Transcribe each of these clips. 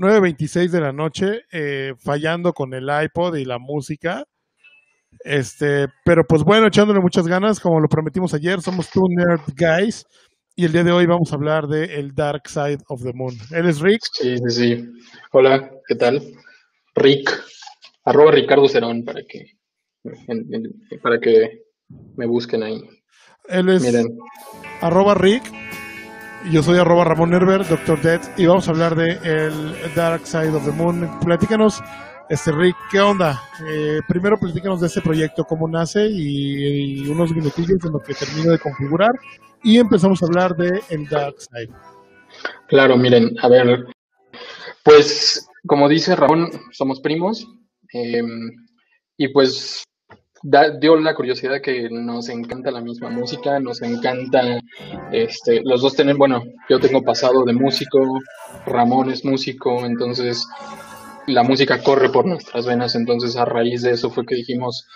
9.26 de la noche, eh, fallando con el iPod y la música. Este, pero pues bueno, echándole muchas ganas, como lo prometimos ayer, somos two nerd guys y el día de hoy vamos a hablar de el Dark Side of the Moon. Él es Rick. Sí, sí, sí. Hola, ¿qué tal? Rick, arroba Ricardo Cerón para que, para que me busquen ahí. Él es arroba Rick yo soy arroba Ramón Nerver, Doctor Dead, y vamos a hablar de el Dark Side of the Moon. Platícanos, este Rick, ¿qué onda? Eh, primero platícanos de este proyecto, cómo nace y, unos minutillos en lo que termino de configurar y empezamos a hablar de el Dark Side. Claro, miren, a ver, pues como dice Ramón, somos primos eh, y pues dio la curiosidad que nos encanta la misma música, nos encanta, este, los dos tener, bueno, yo tengo pasado de músico, Ramón es músico, entonces la música corre por nuestras venas, entonces a raíz de eso fue que dijimos,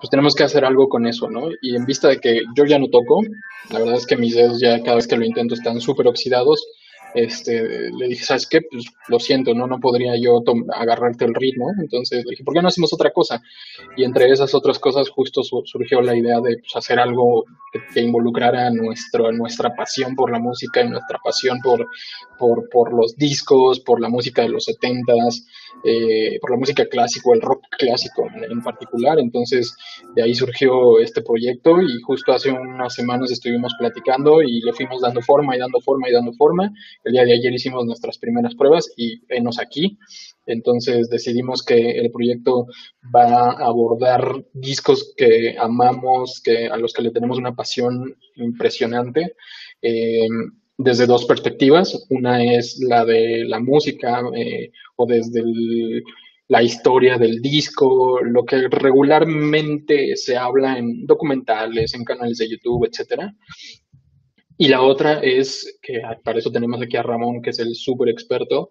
pues tenemos que hacer algo con eso, ¿no? Y en vista de que yo ya no toco, la verdad es que mis dedos ya cada vez que lo intento están súper oxidados, este, le dije, ¿sabes qué? Pues lo siento, no, no podría yo agarrarte el ritmo. Entonces le dije, ¿por qué no hacemos otra cosa? Y entre esas otras cosas justo surgió la idea de pues, hacer algo que, involucrara nuestro, nuestra pasión por la música y nuestra pasión por, por, por los discos, por la música de los setentas, eh, por la música clásica, el rock clásico en, particular. Entonces de ahí surgió este proyecto y justo hace unas semanas estuvimos platicando y le fuimos dando forma y dando forma y dando forma el día de ayer hicimos nuestras primeras pruebas y venos aquí. Entonces decidimos que el proyecto va a abordar discos que amamos, que, a los que le tenemos una pasión impresionante. Eh, desde dos perspectivas. Una es la de la música eh, o desde la historia del disco, lo que regularmente se habla en documentales, en canales de YouTube, etcétera. Y la otra es, que para eso tenemos aquí a Ramón, que es el súper experto,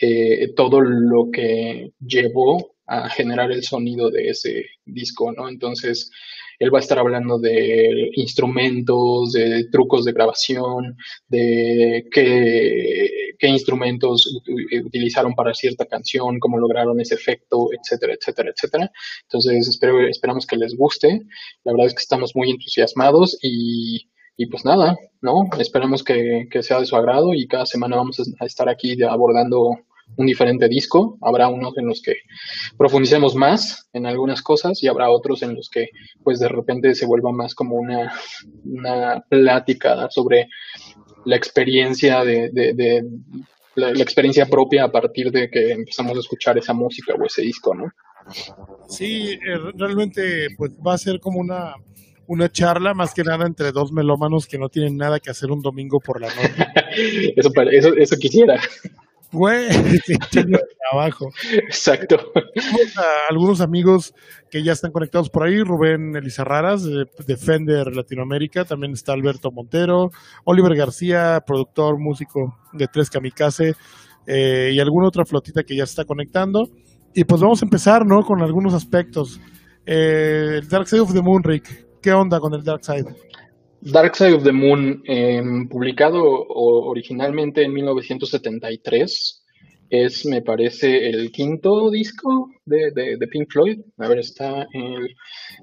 eh, todo lo que llevó a generar el sonido de ese disco, ¿no? Entonces, él va a estar hablando de instrumentos, de trucos de grabación, de qué, qué instrumentos utilizaron para cierta canción, cómo lograron ese efecto, etcétera, etcétera, etcétera. Entonces, espero, esperamos que les guste. La verdad es que estamos muy entusiasmados y y pues nada, ¿no? Esperemos que, sea de su agrado y cada semana vamos a estar aquí abordando un diferente disco. Habrá unos en los que profundicemos más en algunas cosas y habrá otros en los que pues de repente se vuelva más como una, una plática sobre la experiencia de, la, experiencia propia a partir de que empezamos a escuchar esa música o ese disco, ¿no? Sí, eh, realmente pues va a ser como una una charla más que nada entre dos melómanos que no tienen nada que hacer un domingo por la noche. eso, eso, eso quisiera. Güey, trabajo. Exacto. algunos amigos que ya están conectados por ahí, Rubén Elizarraras, de Defender Latinoamérica, también está Alberto Montero, Oliver García, productor, músico de Tres Kamikaze, eh, y alguna otra flotita que ya está conectando. Y pues vamos a empezar, ¿no? Con algunos aspectos. Eh, el Dark Side of the Moon, Rick. ¿Qué onda con el Dark Side? Dark Side of the Moon, em, publicado originalmente en 1973, es, me parece, el quinto disco de, de, Pink Floyd. A ver, está el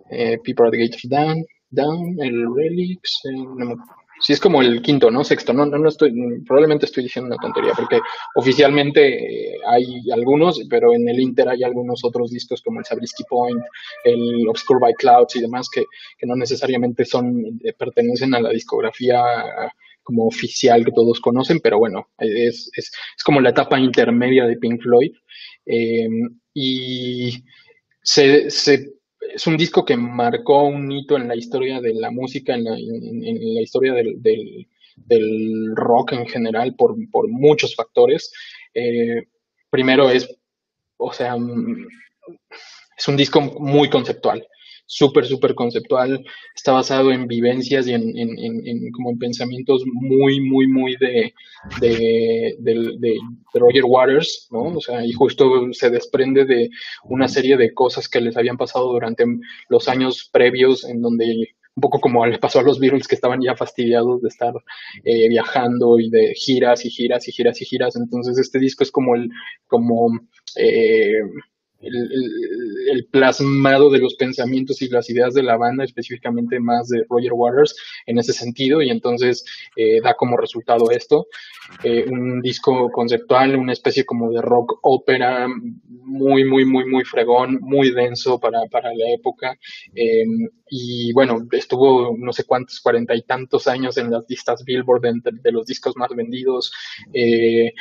eh, People at the Gates Down, Down, el Relics, no, Sí, es como el quinto, ¿no? Sexto. No, no, no estoy, probablemente estoy diciendo una tontería, porque oficialmente eh, hay algunos, pero en el Inter hay algunos otros discos como el Sabrisky Point, el Obscure by Clouds y demás que, que no necesariamente son, eh, pertenecen a la discografía como oficial que todos conocen, pero bueno, es, es, es como la etapa intermedia de Pink Floyd. Eh, y se, se es un disco que marcó un hito en la historia de la música, en la, historia del, rock en general, por, muchos factores. Eh, primero es, o sea, mm, es un disco muy conceptual súper, súper conceptual, está basado en vivencias y en, como en pensamientos muy, muy, muy de, de, Roger Waters, ¿no? O sea, y justo se desprende de una serie de cosas que les habían pasado durante los años previos en donde un poco como le pasó a los Beatles que estaban ya fastidiados de estar eh, viajando y de giras y giras y giras y giras. Entonces este disco es como el, como eh, el, plasmado de los pensamientos y las ideas de la banda, específicamente más de Roger Waters en ese sentido, y entonces eh, da como resultado esto, eh, un disco conceptual, una especie como de rock ópera, muy, muy, muy, muy fregón, muy denso para, la época, em, y bueno, estuvo no sé cuántos, cuarenta y tantos años en las listas Billboard de, los discos más vendidos, eh,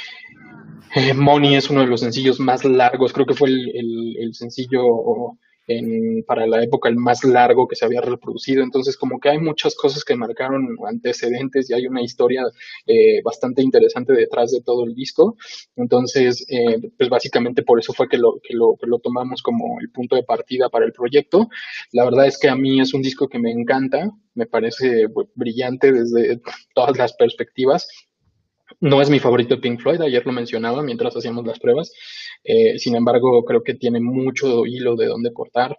Money es uno de los sencillos más largos, creo que fue el, sencillo para la época el más largo que se había reproducido. Entonces, como que hay muchas cosas que marcaron antecedentes y hay una historia eh, bastante interesante detrás de todo el disco. Entonces, eh, pues básicamente por eso fue que lo, que lo, que lo tomamos como el punto de partida para el proyecto. La verdad es que a mí es un disco que me encanta, me parece pues, brillante desde todas las perspectivas. No es mi favorito Pink Floyd, ayer lo mencionaba mientras hacíamos las pruebas. Eh, sin embargo, creo que tiene mucho hilo de dónde cortar,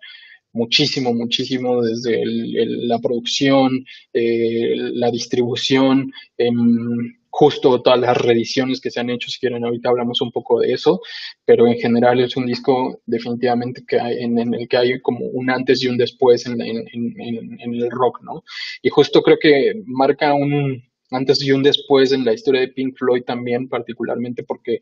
muchísimo, muchísimo desde la producción, eh, la distribución, em, justo todas las reediciones que se han hecho, si quieren ahorita hablamos un poco de eso, pero en general es un disco definitivamente que hay, en, el que hay como un antes y un después en, en el rock, ¿no? Y justo creo que marca un, antes y un después en la historia de Pink Floyd también, particularmente porque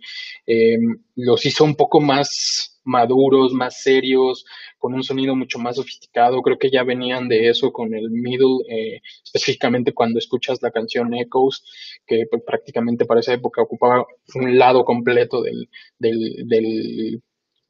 eh, los hizo un poco más maduros, más serios, con un sonido mucho más sofisticado. Creo que ya venían de eso con el middle, eh, específicamente cuando escuchas la canción Echoes, que pues, prácticamente para esa época ocupaba un lado completo del, del, del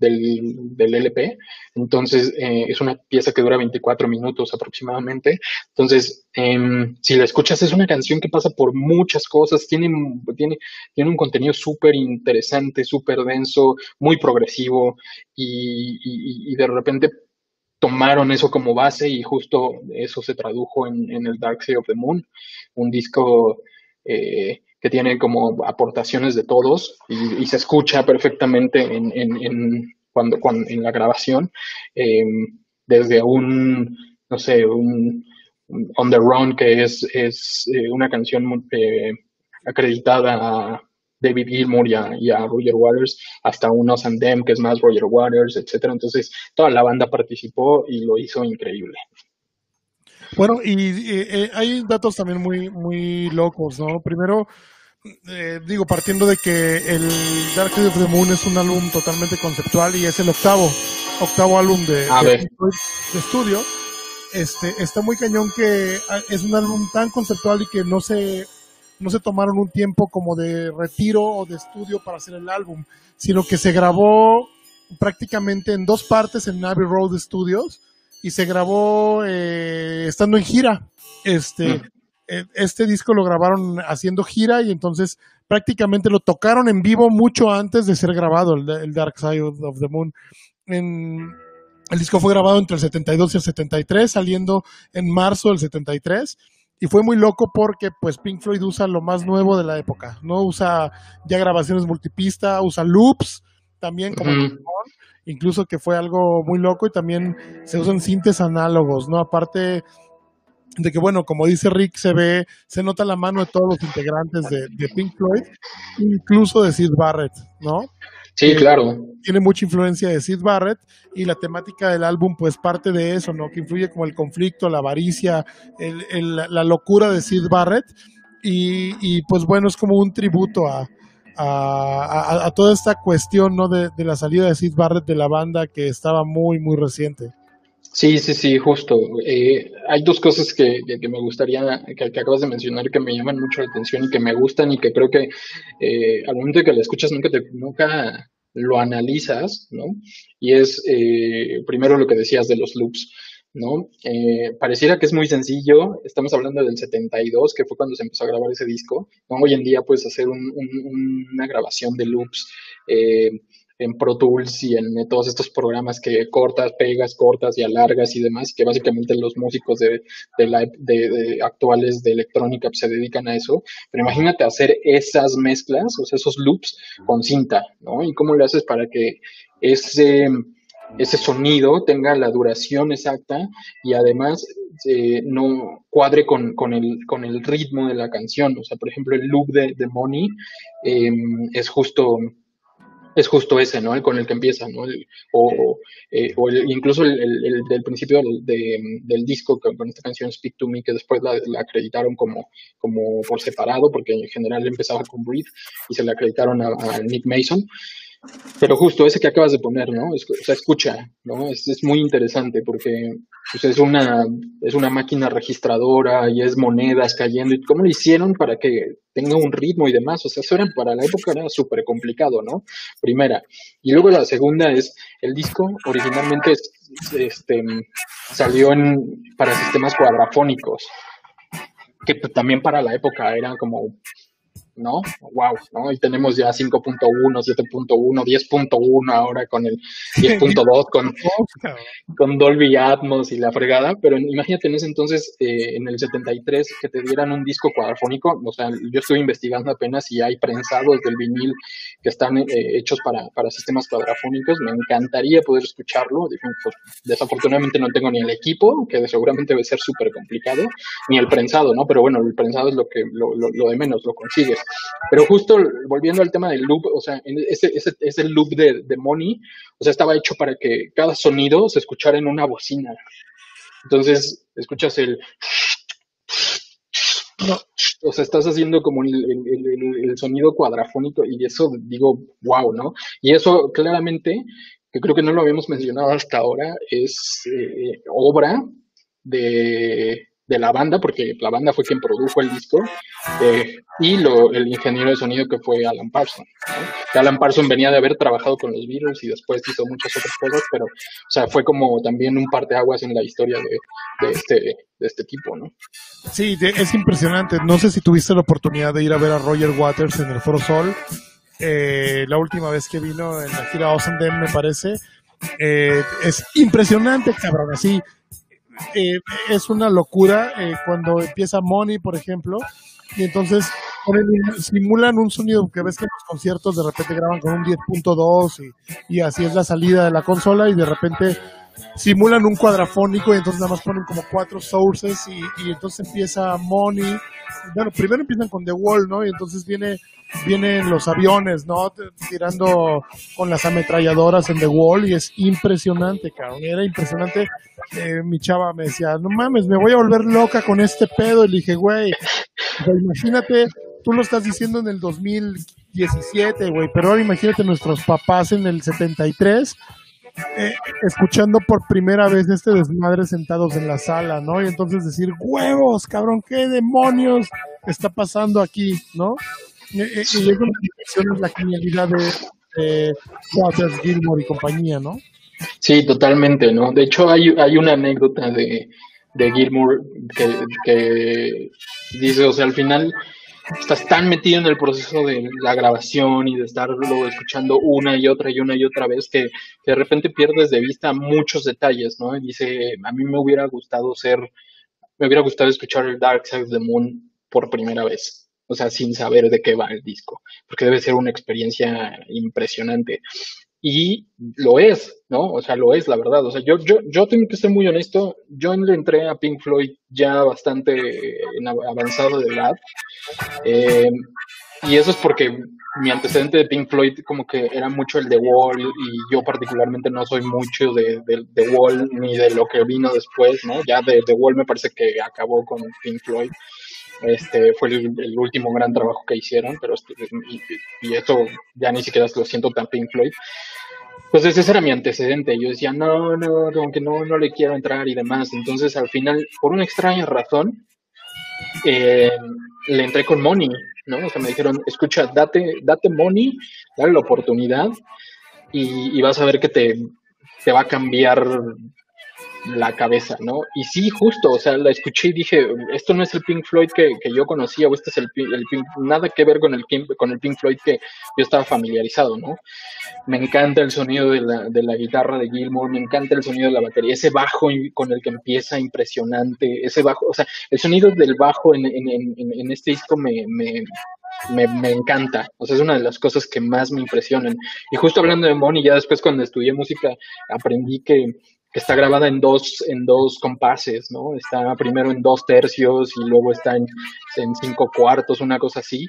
del, LP. Entonces, eh, es una pieza que dura 24 minutos aproximadamente. Entonces, em, si la escuchas, es una canción que pasa por muchas cosas, tiene, tiene, tiene un contenido súper interesante, súper denso, muy progresivo y, de repente tomaron eso como base y justo eso se tradujo en, el Dark Side of the Moon, un disco eh, que tiene como aportaciones de todos y, se escucha perfectamente en, en, cuando, cuando, en la grabación, em, desde un, no sé, un, On the Run, que es, es eh, una canción eh, acreditada a David Gilmour y a, Roger Waters, hasta un Us and Them, que es más Roger Waters, etcétera. Entonces, toda la banda participó y lo hizo increíble. Bueno, y, eh, hay datos también muy, muy locos, ¿no? Primero, eh, digo, partiendo de que el Dark Side of the Moon es un álbum totalmente conceptual y es el octavo, octavo álbum de, de, estudio, este, está muy cañón que ah, es un álbum tan conceptual y que no se, no se tomaron un tiempo como de retiro o de estudio para hacer el álbum, sino que se grabó prácticamente en dos partes en Abbey Road Studios y se grabó eh, estando en gira. Este, mm. Eh, este disco lo grabaron haciendo gira y entonces prácticamente lo tocaron en vivo mucho antes de ser grabado, el, Dark Side of the Moon. el disco fue grabado entre el 72 y el 73, saliendo en marzo del 73. Y fue muy loco porque pues Pink Floyd usa lo más nuevo de la época, ¿no? Usa ya grabaciones multipista, usa loops también como incluso que fue algo muy loco y también se usan sintes análogos, ¿no? Aparte de que, bueno, como dice Rick, se ve, se nota la mano de todos los integrantes de, Pink Floyd, incluso de Sid Barrett, ¿no? Sí, eh, claro. Tiene mucha influencia de Sid Barrett y la temática del álbum, pues parte de eso, ¿no? Que influye como el conflicto, la avaricia, el, la locura de Sid Barrett y, y, pues bueno, es como un tributo a, a, a, toda esta cuestión, ¿no? De, de la salida de Sid Barrett de la banda que estaba muy, muy reciente. Sí, sí, sí, justo. Eh, hay dos cosas que, que, me gustaría, que, que, acabas de mencionar, que me llaman mucho la atención y que me gustan y que creo que eh, al momento que la escuchas nunca, te, nunca lo analizas, ¿no? Y es eh, primero lo que decías de los loops, ¿no? Eh, pareciera que es muy sencillo, estamos hablando del 72, que fue cuando se empezó a grabar ese disco. Hoy en día puedes hacer un, un, una grabación de loops. En Pro Tools y en todos estos programas que cortas, pegas, cortas y alargas y demás, que básicamente los músicos de, de, la, de, actuales de electrónica pues, se dedican a eso. Pero imagínate hacer esas mezclas, o sea, esos loops con cinta, ¿no? Y cómo le haces para que ese ese sonido tenga la duración exacta y además eh, no cuadre con, con, el, con el ritmo de la canción. O sea, por ejemplo, el loop de, de Money em, es justo es justo ese, ¿no? El con el que empieza, ¿no? o, eh, o incluso el, del principio del, disco con, esta canción Speak to Me, que después la, acreditaron como, como por separado, porque en general empezaba con Breathe y se le acreditaron a Nick Mason. Pero justo ese que acabas de poner, ¿no? o sea, escucha, ¿no? Es, es muy interesante porque pues, es, una, es una máquina registradora y es monedas cayendo. ¿Y cómo lo hicieron para que tenga un ritmo y demás? O sea, eso era, para la época era súper complicado, ¿no? Primera. Y luego la segunda es, el disco originalmente este, salió en, para sistemas cuadrafónicos, que también para la época era como ¿no? Wow, ¿no? Y tenemos ya 5.1, 7.1, 10.1 ahora con el 10.2, con, con Dolby Atmos y la fregada, pero imagínate en ese entonces, eh, en el 73, que te dieran un disco cuadrafónico, o sea, yo estoy investigando apenas si hay prensados del vinil que están eh, hechos para, para sistemas cuadrafónicos, me encantaría poder escucharlo, pues, desafortunadamente no tengo ni el equipo, que seguramente debe ser súper complicado, ni el prensado, ¿no? Pero bueno, el prensado es lo que, lo, lo, lo de menos, lo consigues. Pero justo volviendo al tema del loop, o sea, ese, ese, ese loop de, de Money, o sea, estaba hecho para que cada sonido se escuchara en una bocina. Entonces, escuchas el... o sea, estás haciendo como el, el, el, sonido cuadrafónico y eso digo, wow, ¿no? Y eso claramente, que creo que no lo habíamos mencionado hasta ahora, es eh, obra de, de la banda, porque la banda fue quien produjo el disco, eh, y lo, el ingeniero de sonido que fue Alan Parsons. Alan Parsons venía de haber trabajado con los Beatles y después hizo muchas otras cosas, pero, o sea, fue como también un parteaguas en la historia de, este, de este tipo, ¿no? Sí, es impresionante. No sé si tuviste la oportunidad de ir a ver a Roger Waters en el Foro Sol. Eh, la última vez que vino en la gira Awesome me parece. Eh, es impresionante, cabrón. Así, eh, es una locura eh, cuando empieza Money, por ejemplo, y entonces simulan un sonido que ves que en los conciertos de repente graban con un 10.2 y, y así es la salida de la consola y de repente simulan un cuadrafónico y entonces nada más ponen como cuatro sources y, y entonces empieza Money. Bueno, primero empiezan con The Wall, ¿no? Y entonces viene vienen los aviones, ¿no? Tirando con las ametralladoras en The Wall y es impresionante, cabrón. Era impresionante. Eh, mi chava me decía, no mames, me voy a volver loca con este pedo. Y le dije, güey, imagínate, tú lo estás diciendo en el 2017, güey, pero ahora imagínate nuestros papás en el 73. Eh, escuchando por primera vez este desmadre sentados en la sala, ¿no? Y entonces decir, huevos, cabrón, ¿qué demonios está pasando aquí, ¿no? Y, es la genialidad de, Waters, Gilmore y compañía, ¿no? Sí, totalmente, ¿no? De hecho, hay, hay una anécdota de, de Gilmour que, dice, o sea, al final estás tan metido en el proceso de la grabación y de estarlo escuchando una y otra y una y otra vez que, de repente pierdes de vista muchos detalles, ¿no? Y dice, a mí me hubiera gustado ser, me hubiera gustado escuchar el Dark Side of the Moon por primera vez o sea, sin saber de qué va el disco, porque debe ser una experiencia impresionante. Y lo es, ¿no? O sea, lo es, la verdad. O sea, yo, yo, yo tengo que ser muy honesto, yo entré a Pink Floyd ya bastante avanzado de edad. Eh, y eso es porque mi antecedente de Pink Floyd como que era mucho el The Wall y yo particularmente no soy mucho de, The Wall ni de lo que vino después, ¿no? Ya de Wall me parece que acabó con Pink Floyd. Este fue el, último gran trabajo que hicieron, pero este, y, esto ya ni siquiera lo siento tan Pink Floyd. Pues ese era mi antecedente. Yo decía, no, no, aunque no, no le quiero entrar y demás. Entonces, al final, por una extraña razón, eh, le entré con Money, ¿no? O sea, me dijeron, escucha, date, date Money, dale la oportunidad y, y vas a ver que te, te va a cambiar la cabeza, ¿no? Y sí, justo, o sea, la escuché y dije, esto no es el Pink Floyd que, yo conocía, o este es el, el Pink, nada que ver con el, con el Pink Floyd que yo estaba familiarizado, ¿no? Me encanta el sonido de la, de la guitarra de Gilmour, me encanta el sonido de la batería, ese bajo con el que empieza impresionante, ese bajo, o sea, el sonido del bajo en, en, en, en este disco me, me, me, me, encanta. O sea, es una de las cosas que más me impresionan. Y justo hablando de Money, ya después cuando estudié música, aprendí que, está grabada en dos, en dos compases, ¿no? Está primero en dos tercios y luego está en, en cinco cuartos, una cosa así.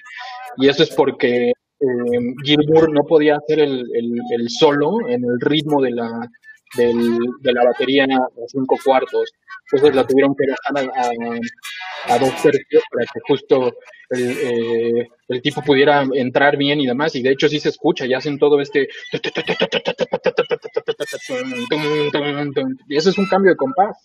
Y eso es porque eh, no podía hacer el, el, solo en el ritmo de la, del, de la batería a cinco cuartos. Entonces la tuvieron que dejar a, a dos tercios para que justo el, eh, el, tipo pudiera entrar bien y demás, y de hecho sí se escucha, ya hacen todo este... Y eso es un cambio de compás.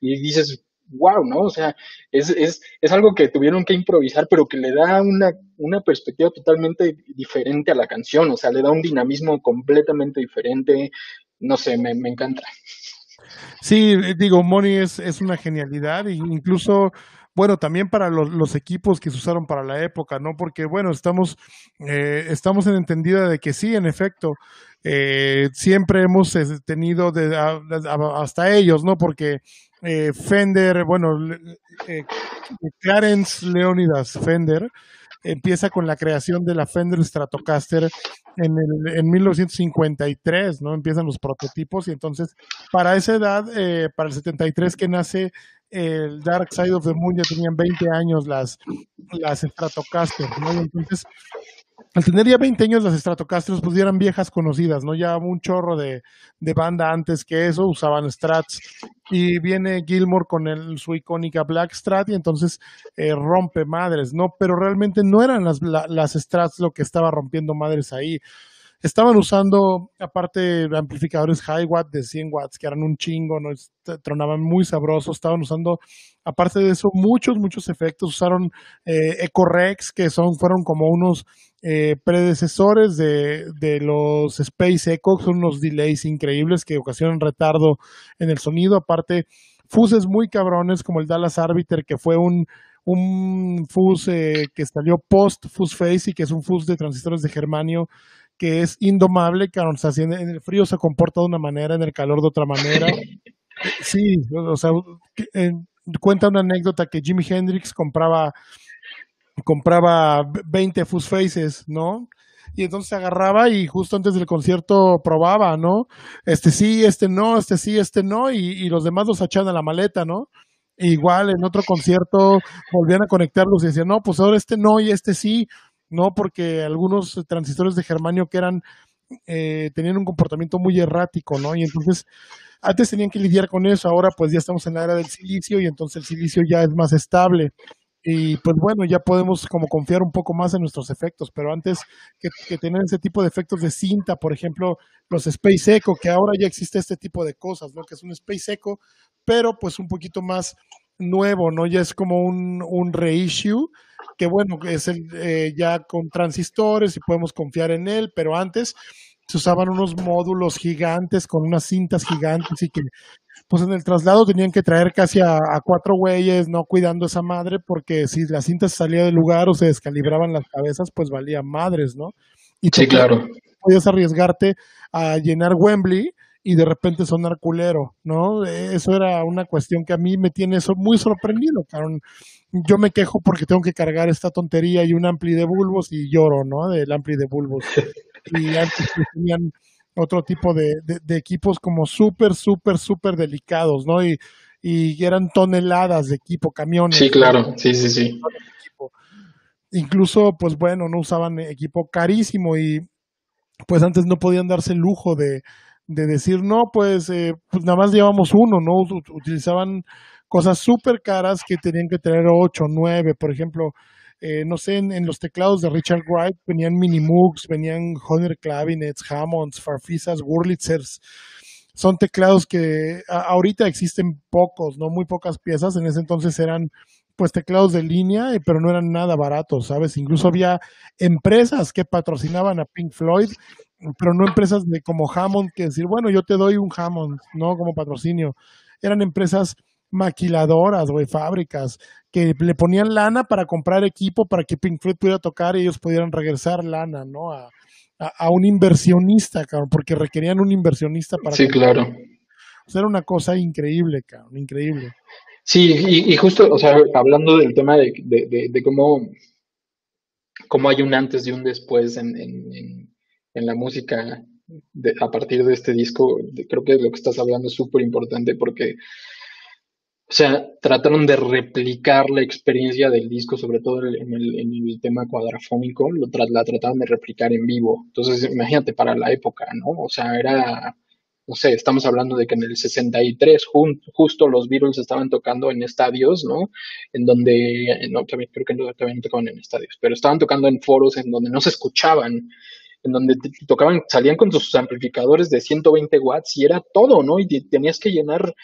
Y dices, wow, ¿no? O sea, es, es, es algo que tuvieron que improvisar, pero que le da una, una perspectiva totalmente diferente a la canción, o sea, le da un dinamismo completamente diferente, no sé, me, me encanta. Sí, digo, Money es, es una genialidad, e incluso bueno, también para los, equipos que se usaron para la época, ¿no? Porque, bueno, estamos, eh, estamos en entendida de que sí, en efecto, eh, siempre hemos eh, tenido de, hasta ellos, ¿no? Porque eh, Fender, bueno, eh, Clarence Leonidas Fender empieza con la creación de la Fender Stratocaster en, el, en 1953, ¿no? Empiezan los prototipos y entonces para esa edad, eh, para el 73 que nace el Dark Side of the Moon, ya tenían 20 años las, las Stratocaster, ¿no? Entonces al tener ya 20 años las Stratocasters, pues eran viejas conocidas, ¿no? Ya un chorro de, de, banda antes que eso, usaban Strats. Y viene Gilmore con el, su icónica Black Strat y entonces eh, rompe madres, ¿no? Pero realmente no eran las, la, las Strats lo que estaba rompiendo madres ahí. Estaban usando, aparte, amplificadores high watt de 100 watts, que eran un chingo, ¿no? tronaban muy sabrosos. Estaban usando, aparte de eso, muchos, muchos efectos. Usaron eh, EcoRex, que son, fueron como unos eh, predecesores de, de, los Space Echo, son unos delays increíbles que ocasionan retardo en el sonido. Aparte, fuses muy cabrones como el Dallas Arbiter, que fue un, un fuse eh, que salió post Fuse Face y que es un fuse de transistores de germanio que es indomable, que o sea, en el frío se comporta de una manera, en el calor de otra manera. Sí, o sea, cuenta una anécdota que Jimi Hendrix compraba compraba 20 Fuzz Faces, ¿no? Y entonces se agarraba y justo antes del concierto probaba, ¿no? Este sí, este no, este sí, este no, y, y los demás los echaban a la maleta, ¿no? E igual en otro concierto volvían a conectarlos y decían, no, pues ahora este no y este sí, ¿no? Porque algunos transistores de germanio que eran, eh, tenían un comportamiento muy errático, ¿no? Y entonces, antes tenían que lidiar con eso, ahora pues ya estamos en la era del silicio y entonces el silicio ya es más estable. Y pues bueno, ya podemos como confiar un poco más en nuestros efectos, pero antes que, que tener ese tipo de efectos de cinta, por ejemplo, los Space Echo, que ahora ya existe este tipo de cosas, ¿no? Que es un Space Echo, pero pues un poquito más nuevo, ¿no? Ya es como un, un reissue que bueno, es el, eh, ya con transistores y podemos confiar en él, pero antes se usaban unos módulos gigantes con unas cintas gigantes y que pues en el traslado tenían que traer casi a, a cuatro güeyes, no cuidando esa madre, porque si la cinta salía del lugar o se descalibraban las cabezas, pues valía madres, ¿no? Y sí, claro. Podías arriesgarte a llenar Wembley y de repente sonar culero, ¿no? Eso era una cuestión que a mí me tiene eso muy sorprendido, cabrón. Yo me quejo porque tengo que cargar esta tontería y un ampli de bulbos y lloro, ¿no? Del ampli de bulbos. Y antes tenían otro tipo de, de, equipos como súper, súper, súper delicados, ¿no? Y, y eran toneladas de equipo, camiones. Sí, claro, sí, sí, sí. Incluso, pues bueno, no usaban equipo carísimo y pues antes no podían darse el lujo de, de decir, no, pues, eh, pues nada más llevamos uno, ¿no? Utilizaban cosas súper caras que tenían que tener ocho, nueve, por ejemplo, eh, no sé, en, los teclados de Richard Wright venían Minimoogs, venían Honor Clavinets, Hammonds, Farfisas, Wurlitzers. Son teclados que ahorita existen pocos, ¿no? Muy pocas piezas. En ese entonces eran pues teclados de línea, pero no eran nada baratos, ¿sabes? Incluso había empresas que patrocinaban a Pink Floyd pero no empresas de como Hammond que decir, bueno, yo te doy un Hammond, ¿no? Como patrocinio. eran empresas maquiladoras, güey, fábricas, que le ponían lana para comprar equipo para que Pink Floyd pudiera tocar y ellos pudieran regresar lana, ¿no? A, a, un inversionista, cabrón, porque requerían un inversionista para... Sí, claro. O sea, era una cosa increíble, cabrón, increíble. Sí, y, justo, o sea, hablando del tema de, de, cómo, cómo hay un antes y un después en, en, en la música a partir de este disco, creo que lo que estás hablando es súper importante porque o sea, trataron de replicar la experiencia del disco, sobre todo en el, en tema cuadrafónico, lo la trataron de replicar en vivo. Entonces, imagínate para la época, ¿no? O sea, era, no sé, estamos hablando de que en el 63 justo los Beatles estaban tocando en estadios, ¿no? En donde, no, también, creo que no, también tocaban en estadios, pero estaban tocando en foros en donde no se escuchaban en donde tocaban, salían con sus amplificadores de 120 watts y era todo, ¿no? Y tenías que llenar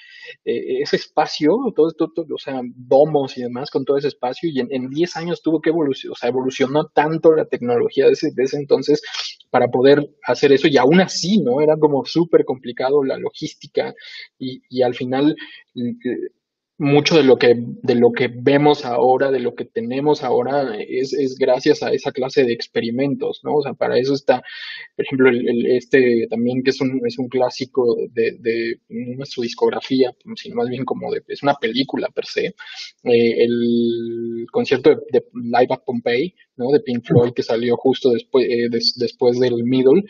eh, ese espacio, todo esto, o sea, domos y demás con todo ese espacio y en, 10 años tuvo que evolucionar, o sea, evolucionó tanto la tecnología de ese, de ese entonces para poder hacer eso y aún así, ¿no? Era como súper complicado la logística y, y al final mucho de lo que de lo que vemos ahora, de lo que tenemos ahora, es, es, gracias a esa clase de experimentos, ¿no? O sea, para eso está, por ejemplo, el, este también que es un, es un clásico de, de no es su discografía, sino más bien como de, es una película per se, eh, el concierto de, Live at Pompeii, De Pink Floyd que salió justo después, eh, después del Middle,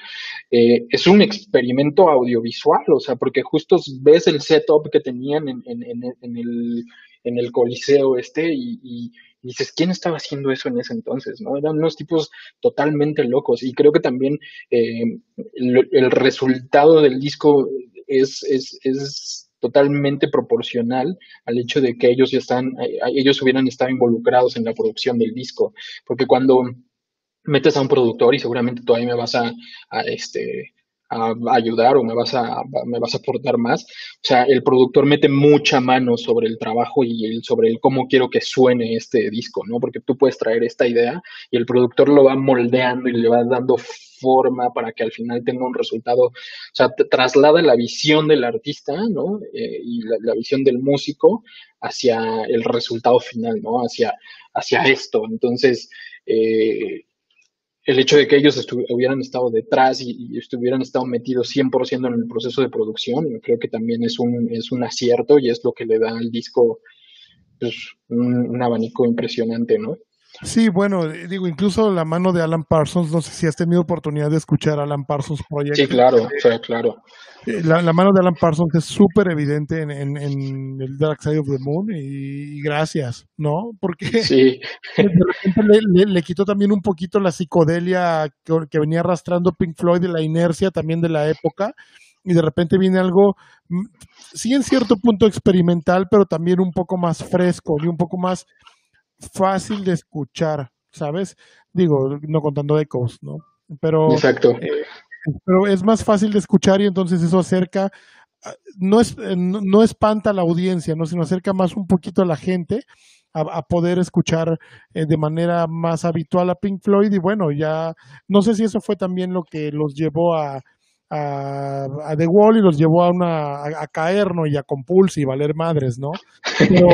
eh, es un experimento audiovisual, o sea, porque justo ves el setup que tenían en, en, en, en el en el coliseo este y, dices, ¿quién estaba haciendo eso en ese entonces? ¿no? Eran unos tipos totalmente locos y creo que también eh, el, resultado del disco es, es, totalmente proporcional al hecho de que ellos ya están, eh, ellos hubieran estado involucrados en la producción del disco, porque cuando metes a un productor y seguramente todavía me vas a, a este a ayudar o me vas a, me vas a aportar más. O sea, el productor mete mucha mano sobre el trabajo y sobre el cómo quiero que suene este disco, ¿no? Porque tú puedes traer esta idea y el productor lo va moldeando y le va dando forma para que al final tenga un resultado, o sea, traslada la visión del artista, ¿no? Eh, y la, visión del músico hacia el resultado final, ¿no? Hacia, hacia esto. Entonces, eh, el hecho de que ellos hubieran estado detrás y, estuvieran estado metidos 100% en el proceso de producción, creo que también es un, es un acierto y es lo que le da al disco pues, un, abanico impresionante, ¿no? Sí, bueno, digo, incluso la mano de Alan Parsons, no sé si has tenido oportunidad de escuchar Alan Parsons Project. Sí, claro, sí, claro. Eh, la, mano de Alan Parsons es súper evidente en, en, el Dark Side of the Moon y, gracias, ¿no? Porque sí. le, quitó también un poquito la psicodelia que, venía arrastrando Pink Floyd de la inercia también de la época y de repente viene algo, mm, sí en cierto punto experimental, pero también un poco más fresco y un poco más fácil de escuchar, ¿sabes? Digo, no contando ecos, ¿no? Pero, Exacto. Eh, pero es más fácil de escuchar y entonces eso acerca, ah, no, es, eh, no, espanta a la audiencia, ¿no? sino acerca más un poquito a la gente a, poder escuchar eh, de manera más habitual a Pink Floyd y bueno, ya no sé si eso fue también lo que los llevó a, a, The Wall y los llevó a una a, caer, ¿no? Y a Compulse y valer madres, ¿no? Pero,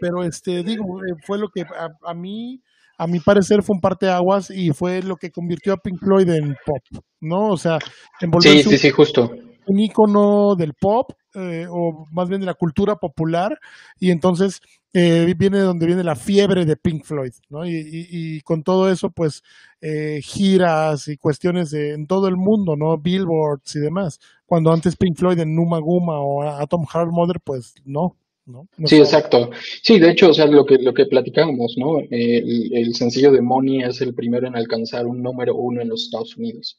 pero este, digo, eh, fue lo que a, mí, a mi parecer, fue un parteaguas y fue lo que convirtió a Pink Floyd en pop, ¿no? O sea, en sí, sí, sí, justo. un ícono del pop, eh, o más bien de la cultura popular, y entonces eh, viene donde viene la fiebre de Pink Floyd, ¿no? Y, y, con todo eso, pues, eh, giras y cuestiones en todo el mundo, ¿no? Billboards y demás. Cuando antes Pink Floyd en Numa Guma o Atom Heart Mother, pues no, sí, exacto. Sí, de hecho, o sea, lo que, lo que platicábamos, ¿no? el, sencillo de Money es el primero en alcanzar un número uno en los Estados Unidos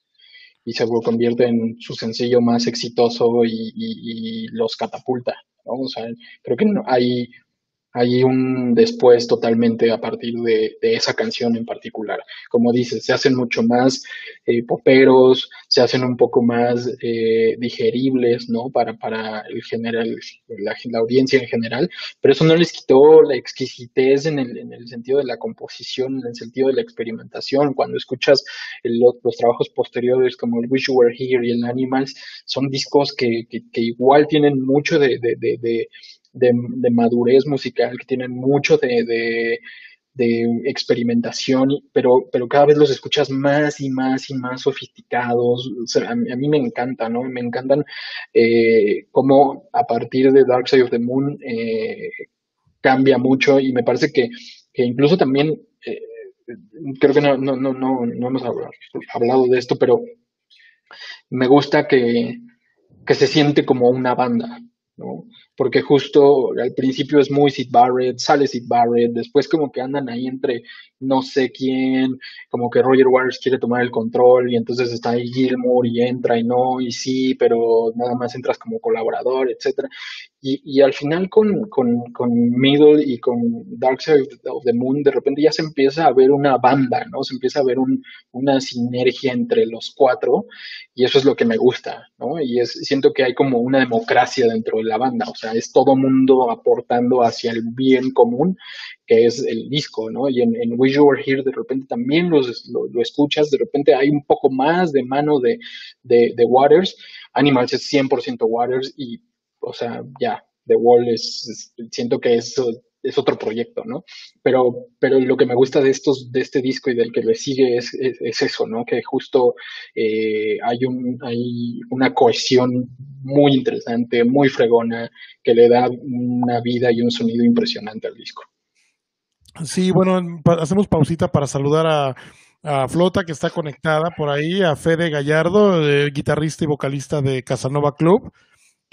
y se convierte en su sencillo más exitoso y, los catapulta, ¿no? O sea, creo que no, hay hay un después totalmente a partir de, esa canción en particular. Como dices, se hacen mucho más eh, poperos, se hacen un poco más eh, digeribles, ¿no? Para, para el general, la, audiencia en general, pero eso no les quitó la exquisitez en el, en el sentido de la composición, en el sentido de la experimentación. Cuando escuchas los trabajos posteriores como el Wish You Were Here y el Animals, son discos que, que, igual tienen mucho de de, madurez musical, que tienen mucho de, experimentación, pero, pero cada vez los escuchas más y más y más sofisticados. a, mí, me encanta, ¿no? Me encantan eh, cómo a partir de Dark Side of the Moon eh, cambia mucho y me parece que, incluso también, eh, creo que no, no, no, no, no hemos hablado de esto, pero me gusta que, que se siente como una banda, ¿no? Porque justo al principio es muy Sid Barrett, sale Sid Barrett, después como que andan ahí entre no sé quién, como que Roger Waters quiere tomar el control y entonces está ahí Gilmour y entra y no, y sí, pero nada más entras como colaborador, etcétera. Y, al final con, con, con, Middle y con Dark Side of the Moon, de repente ya se empieza a ver una banda, ¿no? Se empieza a ver un, una sinergia entre los cuatro y eso es lo que me gusta, ¿no? Y es, siento que hay como una democracia dentro de la banda, o sea, es todo mundo aportando hacia el bien común, que es el disco, ¿no? Y en, en Wish You Were Here de repente también los, lo, escuchas, de repente hay un poco más de mano de, de, de Waters, Animals es 100% Waters y o sea, ya, The Wall es, siento que es, es otro proyecto, ¿no? Pero, pero lo que me gusta de estos, de este disco y del que le sigue es, es, eso, ¿no? Que justo eh, hay un, hay una cohesión muy interesante, muy fregona, que le da una vida y un sonido impresionante al disco. Sí, bueno, hacemos pausita para saludar a, a Flota, que está conectada por ahí, a Fede Gallardo, guitarrista y vocalista de Casanova Club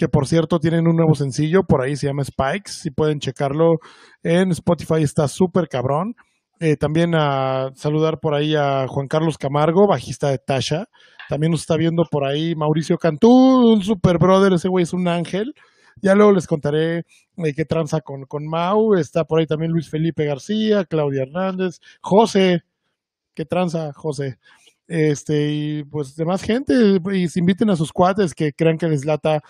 que por cierto tienen un nuevo sencillo, por ahí se llama Spikes, si pueden checarlo en Spotify, está súper cabrón. Eh, también a saludar por ahí a Juan Carlos Camargo, bajista de Tasha. También nos está viendo por ahí Mauricio Cantú, un super brother, ese güey es un ángel. Ya luego les contaré eh, qué tranza con, con Mau. Está por ahí también Luis Felipe García, Claudia Hernández, José. ¿Qué tranza, José? Este, y pues demás gente, y se inviten a sus cuates que crean que les lata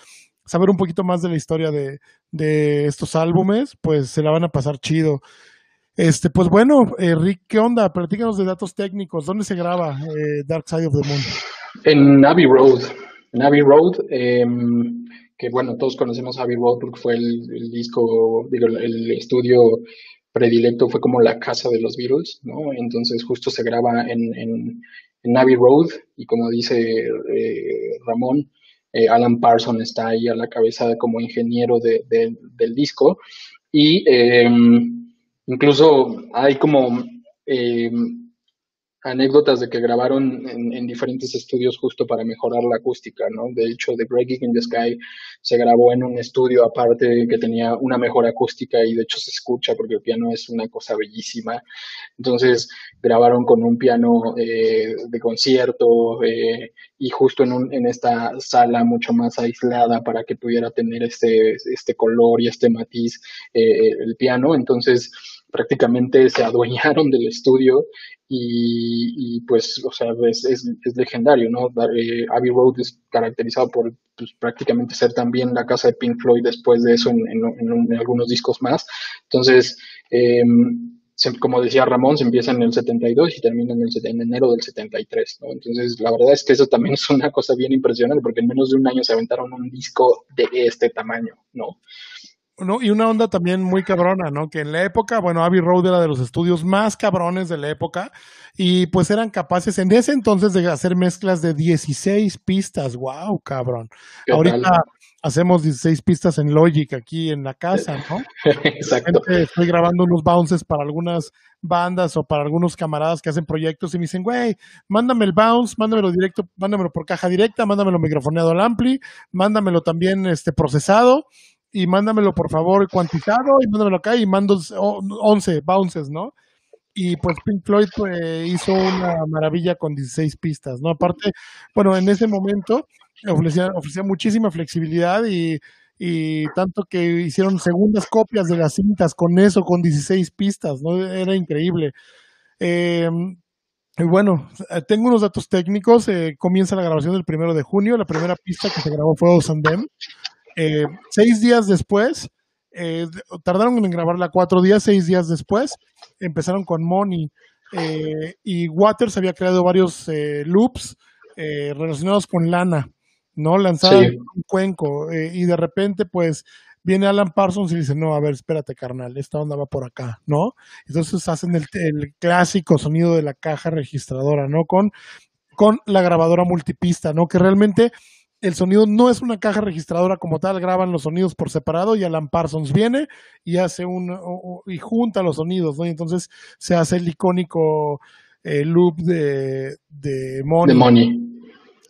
saber un poquito más de la historia de, de estos álbumes, pues se la van a pasar chido. Este, pues bueno, eh, Rick, ¿qué onda? Platícanos de datos técnicos. ¿Dónde se graba eh, Dark Side of the Moon? En Abbey Road. En Abbey Road, em, que bueno, todos conocemos Abbey Road porque fue el, disco, digo, el estudio predilecto, fue como la casa de los Beatles, ¿no? Entonces justo se graba en, Abbey Road y como dice eh, Ramón, eh, Alan Parsons está ahí a la cabeza como ingeniero del disco. Y em, incluso hay como em, anécdotas de que grabaron en, diferentes estudios justo para mejorar la acústica, ¿no? De hecho, The Breaking in the Sky se grabó en un estudio aparte que tenía una mejor acústica y de hecho se escucha porque el piano es una cosa bellísima. Entonces grabaron con un piano eh, de concierto eh, y justo en, en esta sala mucho más aislada para que pudiera tener este, este color y este matiz eh, el piano. Entonces prácticamente se adueñaron del estudio y, pues, o sea, es, es, legendario, ¿no? Eh, Abbey Road es caracterizado por pues, prácticamente ser también la casa de Pink Floyd después de eso en, algunos discos más. Entonces, em, como decía Ramón, se empieza en el 72 y termina en, el, en enero del 73, ¿no? Entonces, la verdad es que eso también es una cosa bien impresionante porque en menos de un año se aventaron un disco de este tamaño, ¿no? Y una onda también muy cabrona, ¿no? Que en la época, bueno, Abbey Road era de los estudios más cabrones de la época y pues eran capaces en ese entonces de hacer mezclas de 16 pistas. ¡Wow, cabrón! Ahorita hacemos 16 pistas en Logic aquí en la casa, ¿no? Exacto. Estoy grabando unos bounces para algunas bandas o para algunos camaradas que hacen proyectos y me dicen, güey, mándame el bounce, mándamelo directo, mándamelo por caja directa, mándamelo microfoneado al ampli, mándamelo también este procesado y mándamelo por favor cuantizado y mándamelo acá y mando 11 bounces, ¿no? Y pues Pink Floyd pues, hizo una maravilla con 16 pistas, ¿no? Aparte, bueno, en ese momento ofrecía, muchísima flexibilidad y, y tanto que hicieron segundas copias de las cintas con eso, con 16 pistas, ¿no? Era increíble. Eh, y bueno, eh, tengo unos datos técnicos. Eh, comienza la grabación del primero de junio. La primera pista que se grabó fue Osandem. Eh, seis días después, eh, tardaron en grabarla cuatro días, seis días después, empezaron con Money. y Waters había creado varios loops relacionados con lana. ¿no? Lanzada un cuenco eh, y de repente pues viene Alan Parsons y dice, no, a ver, espérate carnal, esta onda va por acá, ¿no? Entonces hacen el, clásico sonido de la caja registradora, ¿no? Con, con la grabadora multipista, ¿no? Que realmente el sonido no es una caja registradora como tal, graban los sonidos por separado y Alan Parsons viene y hace un, y junta los sonidos, ¿no? Y entonces se hace el icónico eh, loop de, de Money. De money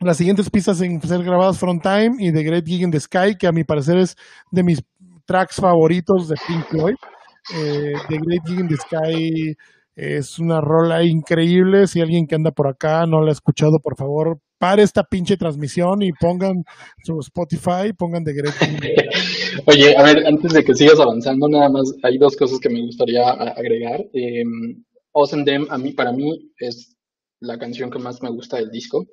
las siguientes pistas en ser grabadas Front Time y The Great Gig in the Sky, que a mi parecer es de mis tracks favoritos de Pink Floyd. Eh, the Great Gig in the Sky es una rola increíble. Si alguien que anda por acá no la ha escuchado, por favor, pare esta pinche transmisión y pongan su Spotify, pongan Great Gig. Oye, a ver, antes de que sigas avanzando, nada más hay dos cosas que me gustaría agregar. Eh, awesome Them, a mí, para mí, es la canción que más me gusta del disco.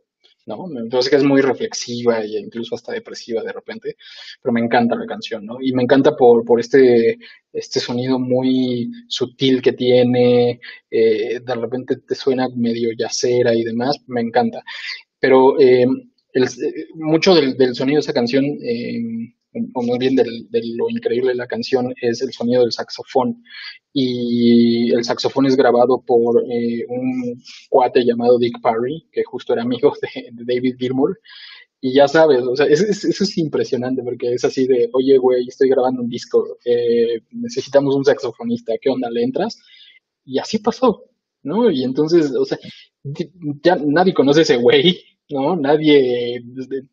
¿no? Me parece que es muy reflexiva e incluso hasta depresiva de repente, pero me encanta la canción, ¿no? Y me encanta por, por este, este sonido muy sutil que tiene, eh, de repente te suena medio yacera y demás, me encanta. Pero eh, el, mucho del, del, sonido de esa canción eh, o más bien de lo increíble de la canción, es el sonido del saxofón. Y el saxofón es grabado por eh, un cuate llamado Dick Parry, que justo era amigo de, David Gilmour. Y ya sabes, o sea, eso es, impresionante porque es así de, oye, güey, estoy grabando un disco, eh, necesitamos un saxofonista, ¿qué onda? ¿Le entras? Y así pasó, ¿no? Y entonces, o sea, ya nadie conoce ese güey, ¿no? Nadie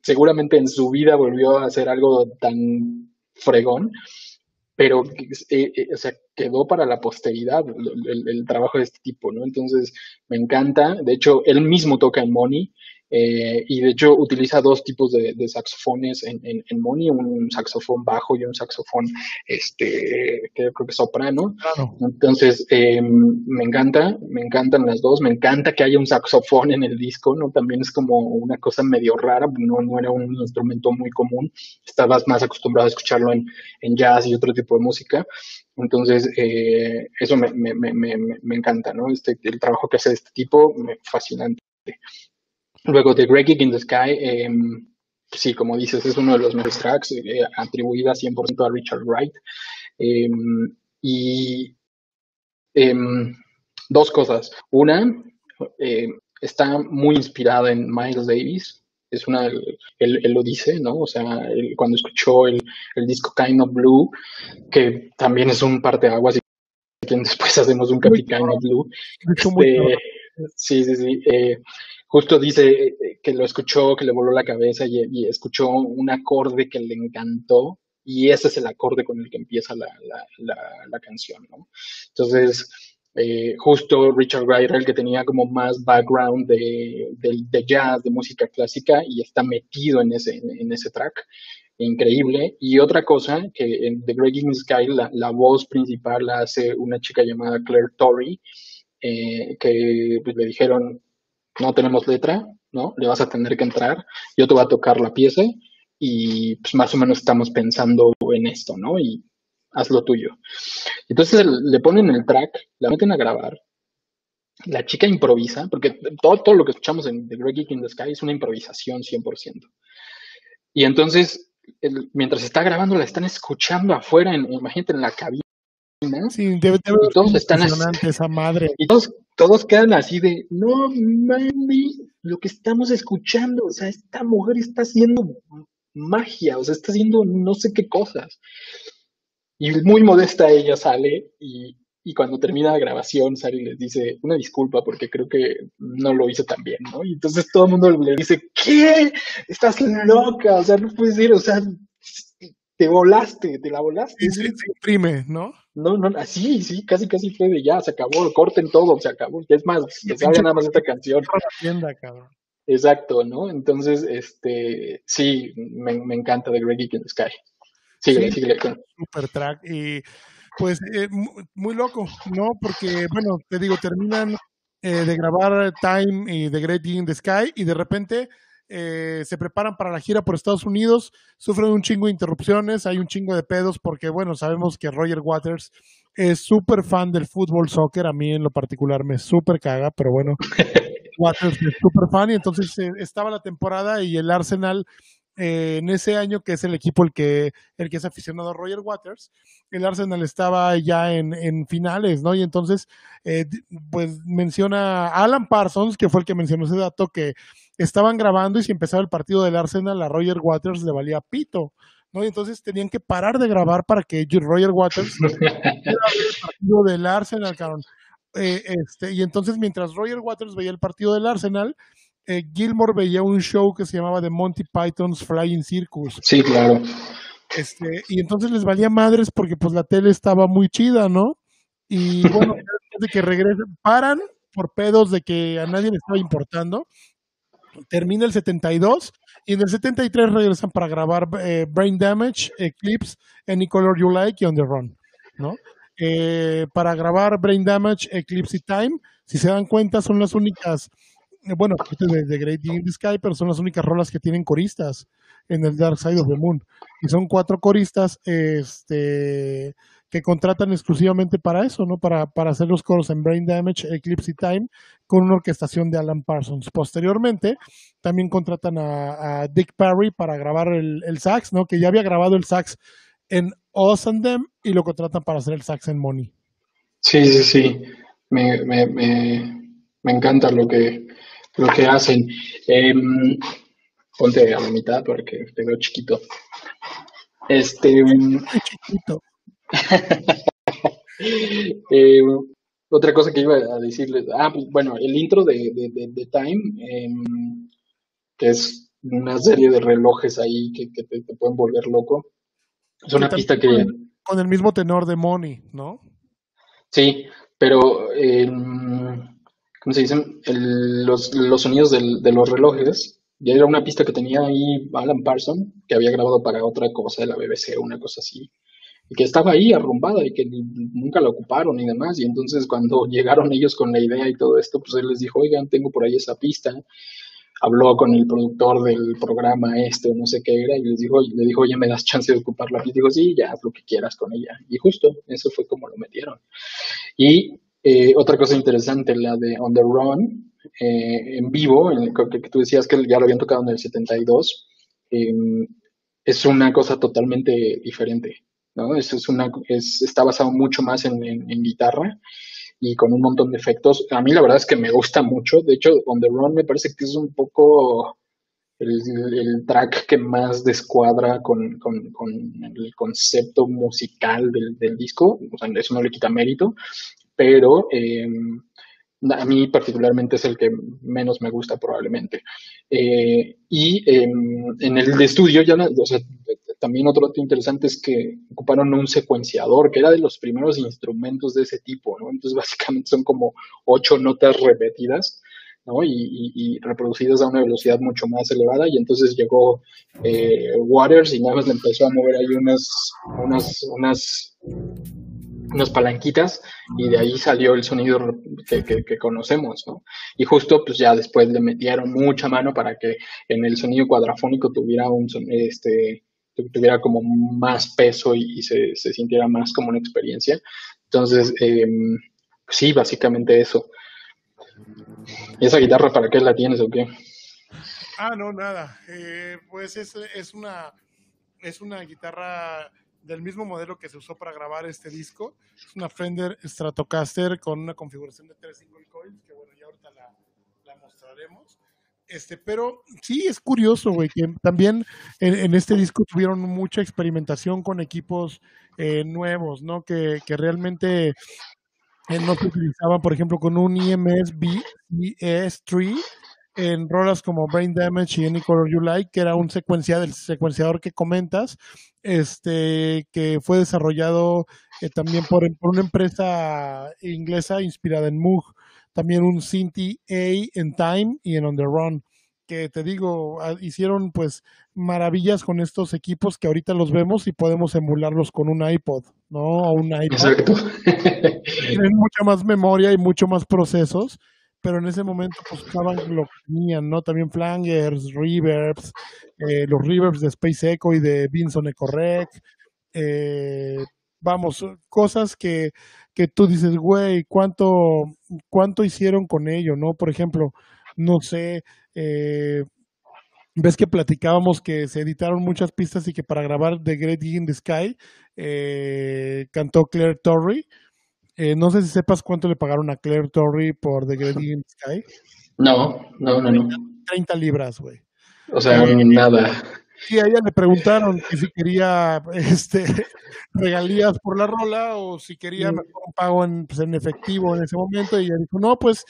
seguramente en su vida volvió a hacer algo tan fregón, pero eh, eh, o sea, quedó para la posteridad el, el, trabajo de este tipo, ¿no? Entonces, me encanta. De hecho, él mismo toca en Money. Eh, y de hecho utiliza dos tipos de, saxofones en, en, Money, un saxofón bajo y un saxofón, este, que creo que soprano. Entonces, eh, me encanta, me encantan las dos, me encanta que haya un saxofón en el disco, ¿no? También es como una cosa medio rara, no, no era un instrumento muy común, estabas más acostumbrado a escucharlo en, en jazz y otro tipo de música. Entonces, eh, eso me, me, me, me, encanta, ¿no? Este, el trabajo que hace este tipo, fascinante. Luego Great Gig in the Sky, eh, sí, como dices, es uno de los mejores tracks, eh, atribuida 100% a Richard Wright. Eh, y em, dos cosas. Una, está muy inspirada en Miles Davis. Es una, él, él lo dice, ¿no? O sea, cuando escuchó el, el, disco Kind of Blue, que también es un parte de aguas y después hacemos un of Blue. Este, sí, sí, sí. Eh, justo dice eh, que lo escuchó, que le voló la cabeza y, escuchó un acorde que le encantó y ese es el acorde con el que empieza la, la, canción, ¿no? Entonces, eh, justo Richard Wright era el que tenía como más background de, de, jazz, de música clásica y está metido en ese, en, ese track. Increíble. Y otra cosa, que en The Breaking Sky la, la voz principal la hace una chica llamada Claire Torrey, eh, que pues, le dijeron, no tenemos letra, ¿no? Le vas a tener que entrar, yo te voy a tocar la pieza y pues más o menos estamos pensando en esto, ¿no? Y haz lo tuyo. Entonces le ponen el track, la meten a grabar, la chica improvisa, porque todo, todo lo que escuchamos en The Great Geek in the Sky es una improvisación 100%. Y entonces, mientras está grabando, la están escuchando afuera, en, imagínate, en la cabina. Sí, debe, debe todos están esa madre. Y todos todos quedan así de, no mami, lo que estamos escuchando, o sea, esta mujer está haciendo magia, o sea, está haciendo no sé qué cosas. Y muy modesta ella sale y, y cuando termina la grabación, Sari les dice una disculpa porque creo que no lo hice tan bien, ¿no? Y entonces todo el mundo le dice, ¿qué? Estás loca, o sea, no puedes ir, o sea, te volaste, te la volaste. se, imprime, ¿no? No, no, así, sí, casi, casi fue de ya, se acabó, corten todo, se acabó. Es más, que salga nada más esta canción. Exacto, ¿no? Entonces, este, sí, me, me encanta The Great Geek in the Sky. Síguele, síguele. Super track. Y pues eh, muy loco, ¿no? Porque, bueno, te digo, terminan eh, de grabar Time y The Great in the Sky y de repente eh, se preparan para la gira por Estados Unidos, sufren un chingo de interrupciones, hay un chingo de pedos porque, bueno, sabemos que Roger Waters es súper fan del fútbol, soccer, a mí en lo particular me súper caga, pero bueno, Waters es súper fan y entonces estaba la temporada y el Arsenal eh, en ese año, que es el equipo el que, el que es aficionado a Roger Waters, el Arsenal estaba ya en, en finales, ¿no? Y entonces, eh, pues menciona Alan Parsons, que fue el que mencionó ese dato, que estaban grabando y si empezaba el partido del Arsenal, a Roger Waters le valía pito. ¿no? Y entonces tenían que parar de grabar para que Roger Waters el partido del Arsenal, eh, este, y entonces mientras Roger Waters veía el partido del Arsenal, eh, Gilmore veía un show que se llamaba The Monty Python's Flying Circus. Sí, claro. Este, y entonces les valía madres porque pues la tele estaba muy chida, ¿no? Y bueno, de que regresen, paran por pedos de que a nadie le estaba importando. Termina el 72 y en el 73 regresan para grabar eh, Brain Damage, Eclipse, Any Color You Like y On the Run, ¿no? Eh, para grabar Brain Damage, Eclipse y Time, si se dan cuenta, son las únicas bueno, de, de Great in the Sky, pero son las únicas rolas que tienen coristas en el Dark Side of the Moon. Y son cuatro coristas este, que contratan exclusivamente para eso, ¿no? Para, para hacer los coros en Brain Damage, Eclipse y Time, con una orquestación de Alan Parsons. Posteriormente, también contratan a, Dick Parry para grabar el, sax, ¿no? Que ya había grabado el sax en Us and Them y lo contratan para hacer el sax en Money. Sí, sí, sí. Me, me, me, me encanta lo que, lo que hacen. Em, ponte a la mitad porque te veo chiquito. Este. Chiquito. Eh, otra cosa que iba a decirles. Ah, pues, bueno, el intro de, de, Time, em, que es una serie de relojes ahí que, te, pueden volver loco. Es una pista que. Con el mismo tenor de Money, ¿no? Sí, pero. Em, ¿cómo se dicen? los, sonidos de los relojes. Ya era una pista que tenía ahí Alan Parson, que había grabado para otra cosa de la BBC, una cosa así. Que estaba ahí arrumbada y que nunca la ocuparon y demás. Y entonces cuando llegaron ellos con la idea y todo esto, pues él les dijo, oigan, tengo por ahí esa pista. Habló con el productor del programa este, no sé qué era, y les dijo, le dijo, oye, ¿me das chance de ocuparla? Y dijo, sí, ya, haz lo que quieras con ella. Y justo, eso fue como lo metieron. Y eh, otra cosa interesante, la de On the Run, eh, en vivo, en que, que, tú decías que ya lo habían tocado en el 72, em, es una cosa totalmente diferente, ¿no? Es, es una, es, está basado mucho más en, en, guitarra y con un montón de efectos. A mí la verdad es que me gusta mucho, de hecho, On the Run me parece que es un poco el, track que más descuadra con, con, con el concepto musical del, del, disco, eso no le quita mérito, pero em, a mí particularmente es el que menos me gusta probablemente. Eh, y em, en el de estudio ya, o sea, también otro dato interesante es que ocuparon un secuenciador, que era de los primeros instrumentos de ese tipo, ¿no? Entonces básicamente son como ocho notas repetidas, ¿no? Y, reproducidas a una velocidad mucho más elevada y entonces llegó eh, Waters y nada más le empezó a mover ahí unas, unas, unas unas palanquitas y de ahí salió el sonido que, conocemos, ¿no? Y justo pues ya después le metieron mucha mano para que en el sonido cuadrafónico tuviera un este tuviera como más peso y, se, sintiera más como una experiencia. Entonces, em, sí, básicamente eso. ¿Y esa guitarra para qué la tienes o qué? Ah, no, nada. Eh, pues es, es, una, es una guitarra del mismo modelo que se usó para grabar este disco. Es una Fender Stratocaster con una configuración de tres single coils, que bueno, ya ahorita la, mostraremos. Este, pero sí es curioso, güey, que también en, este disco tuvieron mucha experimentación con equipos eh, nuevos, ¿no? Que, que realmente eh, no se utilizaban, por ejemplo, con un EMS BES3 en rolas como Brain Damage y Any Color You Like, que era un secuenciador, el secuenciador que comentas, este, que fue desarrollado eh, también por, una empresa inglesa inspirada en Moog, también un Synthi A en Time y en On The Run. que te digo, ah, hicieron pues maravillas con estos equipos que ahorita los vemos y podemos emularlos con un iPod, ¿no? O un iPad. Exacto. Tienen mucha más memoria y mucho más procesos, pero en ese momento pues usaban lo que tenían, ¿no? También flangers, reverbs, eh, los reverbs de Space Echo y de Vinson Ecorrec, eh, vamos, cosas que, que tú dices, güey, ¿cuánto, ¿cuánto hicieron con ello, no? Por ejemplo, no sé, eh, ves que platicábamos que se editaron muchas pistas y que para grabar The Great Gig in the Sky eh, cantó Claire Torrey. Eh, no sé si sepas cuánto le pagaron a Claire Torrey por The Great Gig in the Sky. No, no, no, no. 30 libras, güey. O sea, nada. Sí, a ella le preguntaron que si quería este, regalías por la rola o si quería un pago en, pues, en efectivo en ese momento y ella dijo, no, pues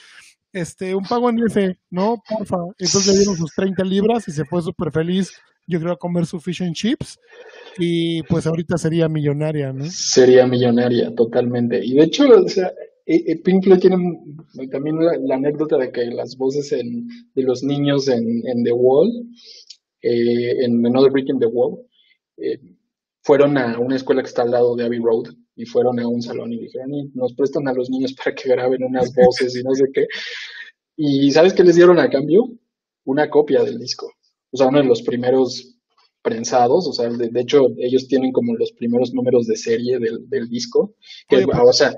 este, un pago en F, ¿no? Porfa. Entonces le dieron sus 30 libras y se fue súper feliz, yo creo, a comer su fish and chips. Y pues ahorita sería millonaria, ¿no? Sería millonaria, totalmente. Y de hecho, o sea, eh, eh, Pink Floyd tiene también la, anécdota de que las voces en, de los niños en, en The Wall, eh, en Another Brick in the Wall, eh, fueron a una escuela que está al lado de Abbey Road y fueron a un salón y dijeron, nos prestan a los niños para que graben unas voces y no sé qué. Y ¿sabes qué les dieron a cambio? Una copia del disco. O sea, uno de los primeros prensados, o sea, de, hecho ellos tienen como los primeros números de serie del, del disco, que, o sea,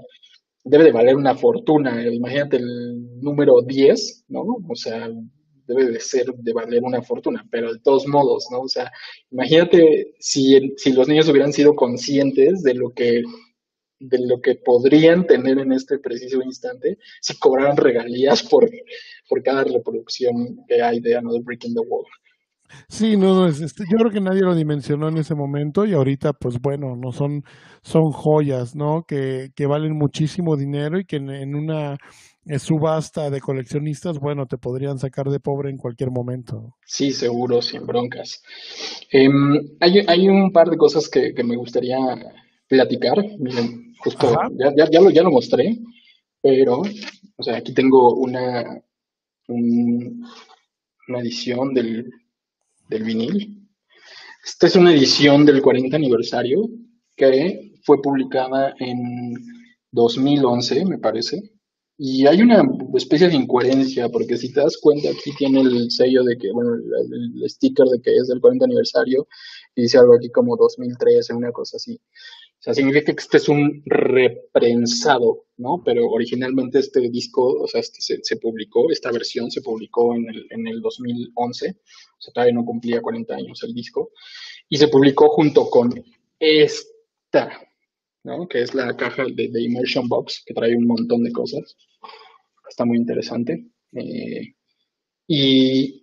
debe de valer una fortuna. Imagínate el número 10, ¿no? O sea, debe de ser, de valer una fortuna, pero de todos modos, ¿no? O sea, imagínate si, si los niños hubieran sido conscientes de lo que de lo que podrían tener en este preciso instante si cobraran regalías por, por cada reproducción que hay de Another Brick in the Wall. Sí, no, no, este, yo creo que nadie lo dimensionó en ese momento y ahorita, pues bueno, no son, son joyas, ¿no? Que, que valen muchísimo dinero y que en, una subasta de coleccionistas, bueno, te podrían sacar de pobre en cualquier momento. Sí, seguro, sin broncas. Em, hay, hay un par de cosas que, que me gustaría platicar. Miren, justo ya, ya, ya, lo, ya lo mostré, pero, o sea, aquí tengo una, una edición del, del vinil. Esta es una edición del 40 aniversario que fue publicada en 2011, me parece. Y hay una especie de incoherencia, porque si te das cuenta, aquí tiene el sello de que, bueno, el, el sticker de que es del 40 aniversario, y dice algo aquí como 2013, una cosa así. O sea, significa que este es un reprensado, ¿no? Pero originalmente este disco, o sea, este se, publicó, esta versión se publicó en el, en el 2011, o sea, todavía no cumplía 40 años el disco, y se publicó junto con esta, ¿no? Que es la caja de, de Immersion Box, que trae un montón de cosas. Está muy interesante. Eh, y,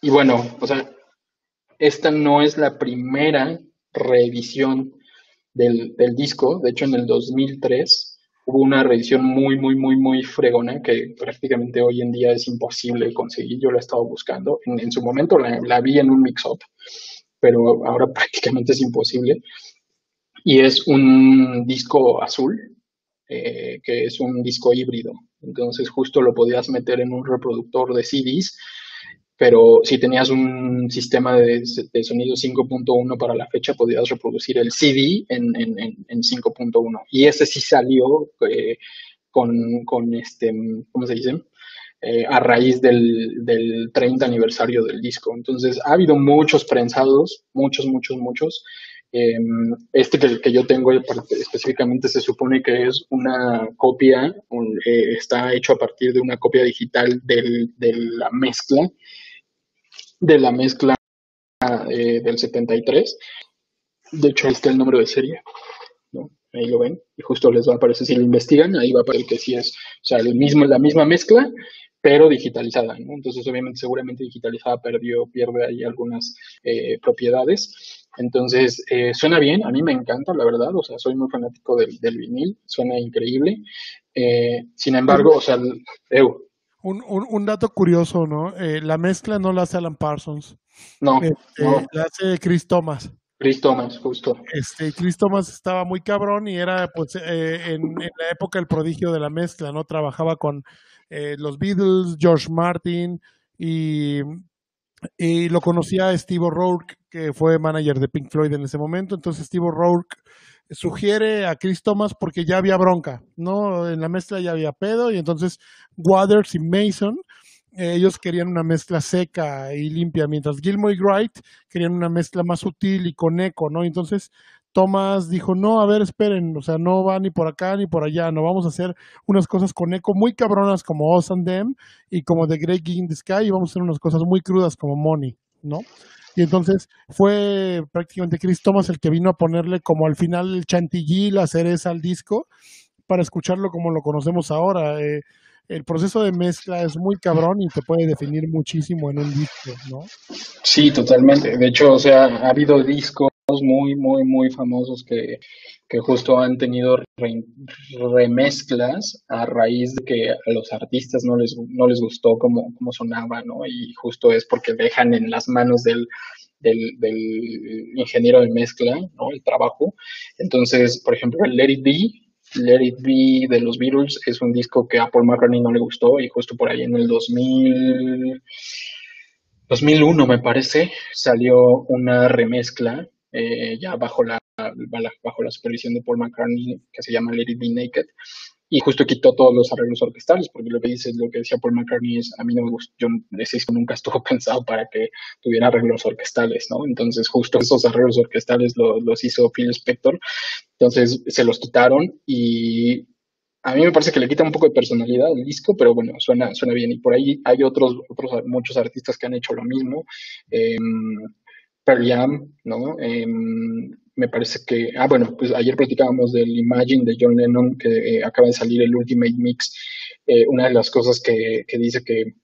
y bueno, o sea, esta no es la primera reedición del, disco. De hecho, en el 2003 hubo una reedición muy, muy, muy, muy fregona que prácticamente hoy en día es imposible conseguir. Yo la he estado buscando. En, su momento la, vi en un mix-up, pero ahora prácticamente es imposible. Y es un disco azul, eh, que es un disco híbrido. Entonces justo lo podías meter en un reproductor de CDs pero si tenías un sistema de, sonido 5.1 para la fecha, podías reproducir el CD en, en, en 5.1. Y ese sí salió eh, con, con, este, ¿cómo se dice? Eh, a raíz del, del 30 aniversario del disco. Entonces, ha habido muchos prensados, muchos, muchos, muchos. Em, este que, que, yo tengo específicamente se supone que es una copia, eh, está hecho a partir de una copia digital del, de la mezcla de la mezcla eh, del 73. De hecho, ahí está el número de serie, ¿no? Ahí lo ven, y justo les va a aparecer, si lo investigan, ahí va a aparecer que sí es, o sea, el mismo, la misma mezcla, pero digitalizada, ¿no? Entonces, obviamente, seguramente digitalizada perdió, pierde ahí algunas eh, propiedades. Entonces, eh, suena bien, a mí me encanta, la verdad, o sea, soy muy fanático del, del vinil, suena increíble. sin embargo, o sea, eu, un, un, un, dato curioso, ¿no? Eh, la mezcla no la hace Alan Parsons. No, este, La hace Chris Thomas. Chris Thomas, justo. Este, Chris Thomas estaba muy cabrón y era, pues, eh, en, la época el prodigio de la mezcla, ¿no? Trabajaba con eh, los Beatles, George Martin y y lo conocía Steve O'Rourke, que fue manager de Pink Floyd en ese momento. Entonces Steve O'Rourke sugiere a Chris Thomas porque ya había bronca, ¿no? En la mezcla ya había pedo y entonces Waters y Mason, eh, ellos querían una mezcla seca y limpia, mientras Gilmour y Wright querían una mezcla más sutil y con eco, ¿no? Entonces Thomas dijo, no, a ver, esperen, o sea, no va ni por acá ni por allá, no vamos a hacer unas cosas con eco muy cabronas como Us and y como The Great King in the Sky y vamos a hacer unas cosas muy crudas como Money, ¿no? Y entonces fue prácticamente Chris Thomas el que vino a ponerle como al final el chantilly, la cereza al disco, para escucharlo como lo conocemos ahora. Eh, el proceso de mezcla es muy cabrón y te puede definir muchísimo en un disco, ¿no? Sí, totalmente. De hecho, o sea, ha habido discos muy, muy, muy famosos que, que justo han tenido remezclas a raíz de que a los artistas no les, no les gustó cómo, cómo sonaba, ¿no? Y justo es porque dejan en las manos del, del, del, ingeniero de mezcla, ¿no? El trabajo. Entonces, por ejemplo, el Let It Be, Let It Be de los Beatles es un disco que a Paul McCartney no le gustó y justo por ahí en el 2000, 2001 me parece, salió una remezcla eh, ya bajo la, bajo la supervisión de Paul McCartney, que se llama Let It Be Naked, y justo quitó todos los arreglos orquestales, porque lo que dice, lo que decía Paul McCartney es, a mí no me gusta, yo ese disco nunca estuvo pensado para que tuviera arreglos orquestales, ¿no? Entonces justo esos arreglos orquestales los hizo Phil Spector, entonces se los quitaron y a mí me parece que le quita un poco de personalidad al disco, pero bueno, suena, suena bien. Y por ahí hay otros, otros muchos artistas que han hecho lo mismo. Eh, Pearl Jam, ¿no? Em, me parece que, ah, bueno, pues ayer platicábamos del Imagine de John Lennon, que eh, acaba de salir el Ultimate Mix. Eh, una de las cosas que, que dice que,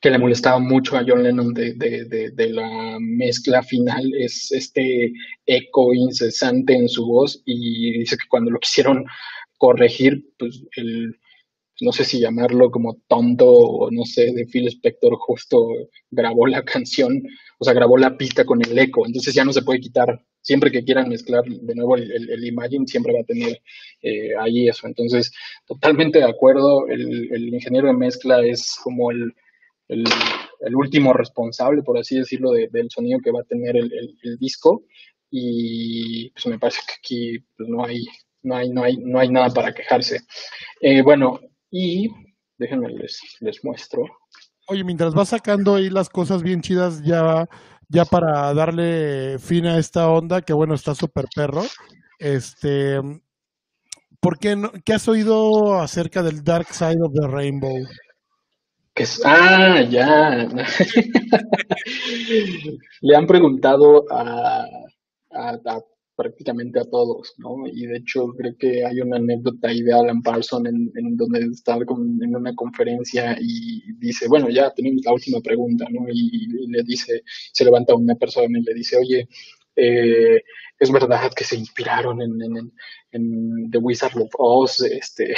que, le molestaba mucho a John Lennon de, de, de, de, la mezcla final es este eco incesante en su voz y dice que cuando lo quisieron corregir, pues el, no sé si llamarlo como tonto o no sé, de Phil Spector justo grabó la canción, o sea, grabó la pista con el eco, entonces ya no se puede quitar. Siempre que quieran mezclar de nuevo el, el, Imagine, siempre va a tener eh, ahí eso. Entonces, totalmente de acuerdo, el, el ingeniero de mezcla es como el, último responsable, por así decirlo, del sonido que va a tener el, disco. Y pues me parece que aquí pues, no hay no hay, no hay, no hay nada para quejarse. Eh, bueno, y déjenme les, les muestro. Oye, mientras vas sacando ahí las cosas bien chidas, ya, ya para darle fin a esta onda, que bueno, está súper perro. Este, ¿por qué, no, qué has oído acerca del Dark Side of the Rainbow? Que ah, ya. Le han preguntado a, a, a prácticamente a todos, ¿no? Y de hecho creo que hay una anécdota ahí de Alan Parsons en, donde está en una conferencia y dice, bueno, ya tenemos la última pregunta, ¿no? Y, le dice, se levanta una persona y le dice, oye, eh, es verdad que se inspiraron en, The Wizard of Oz, este,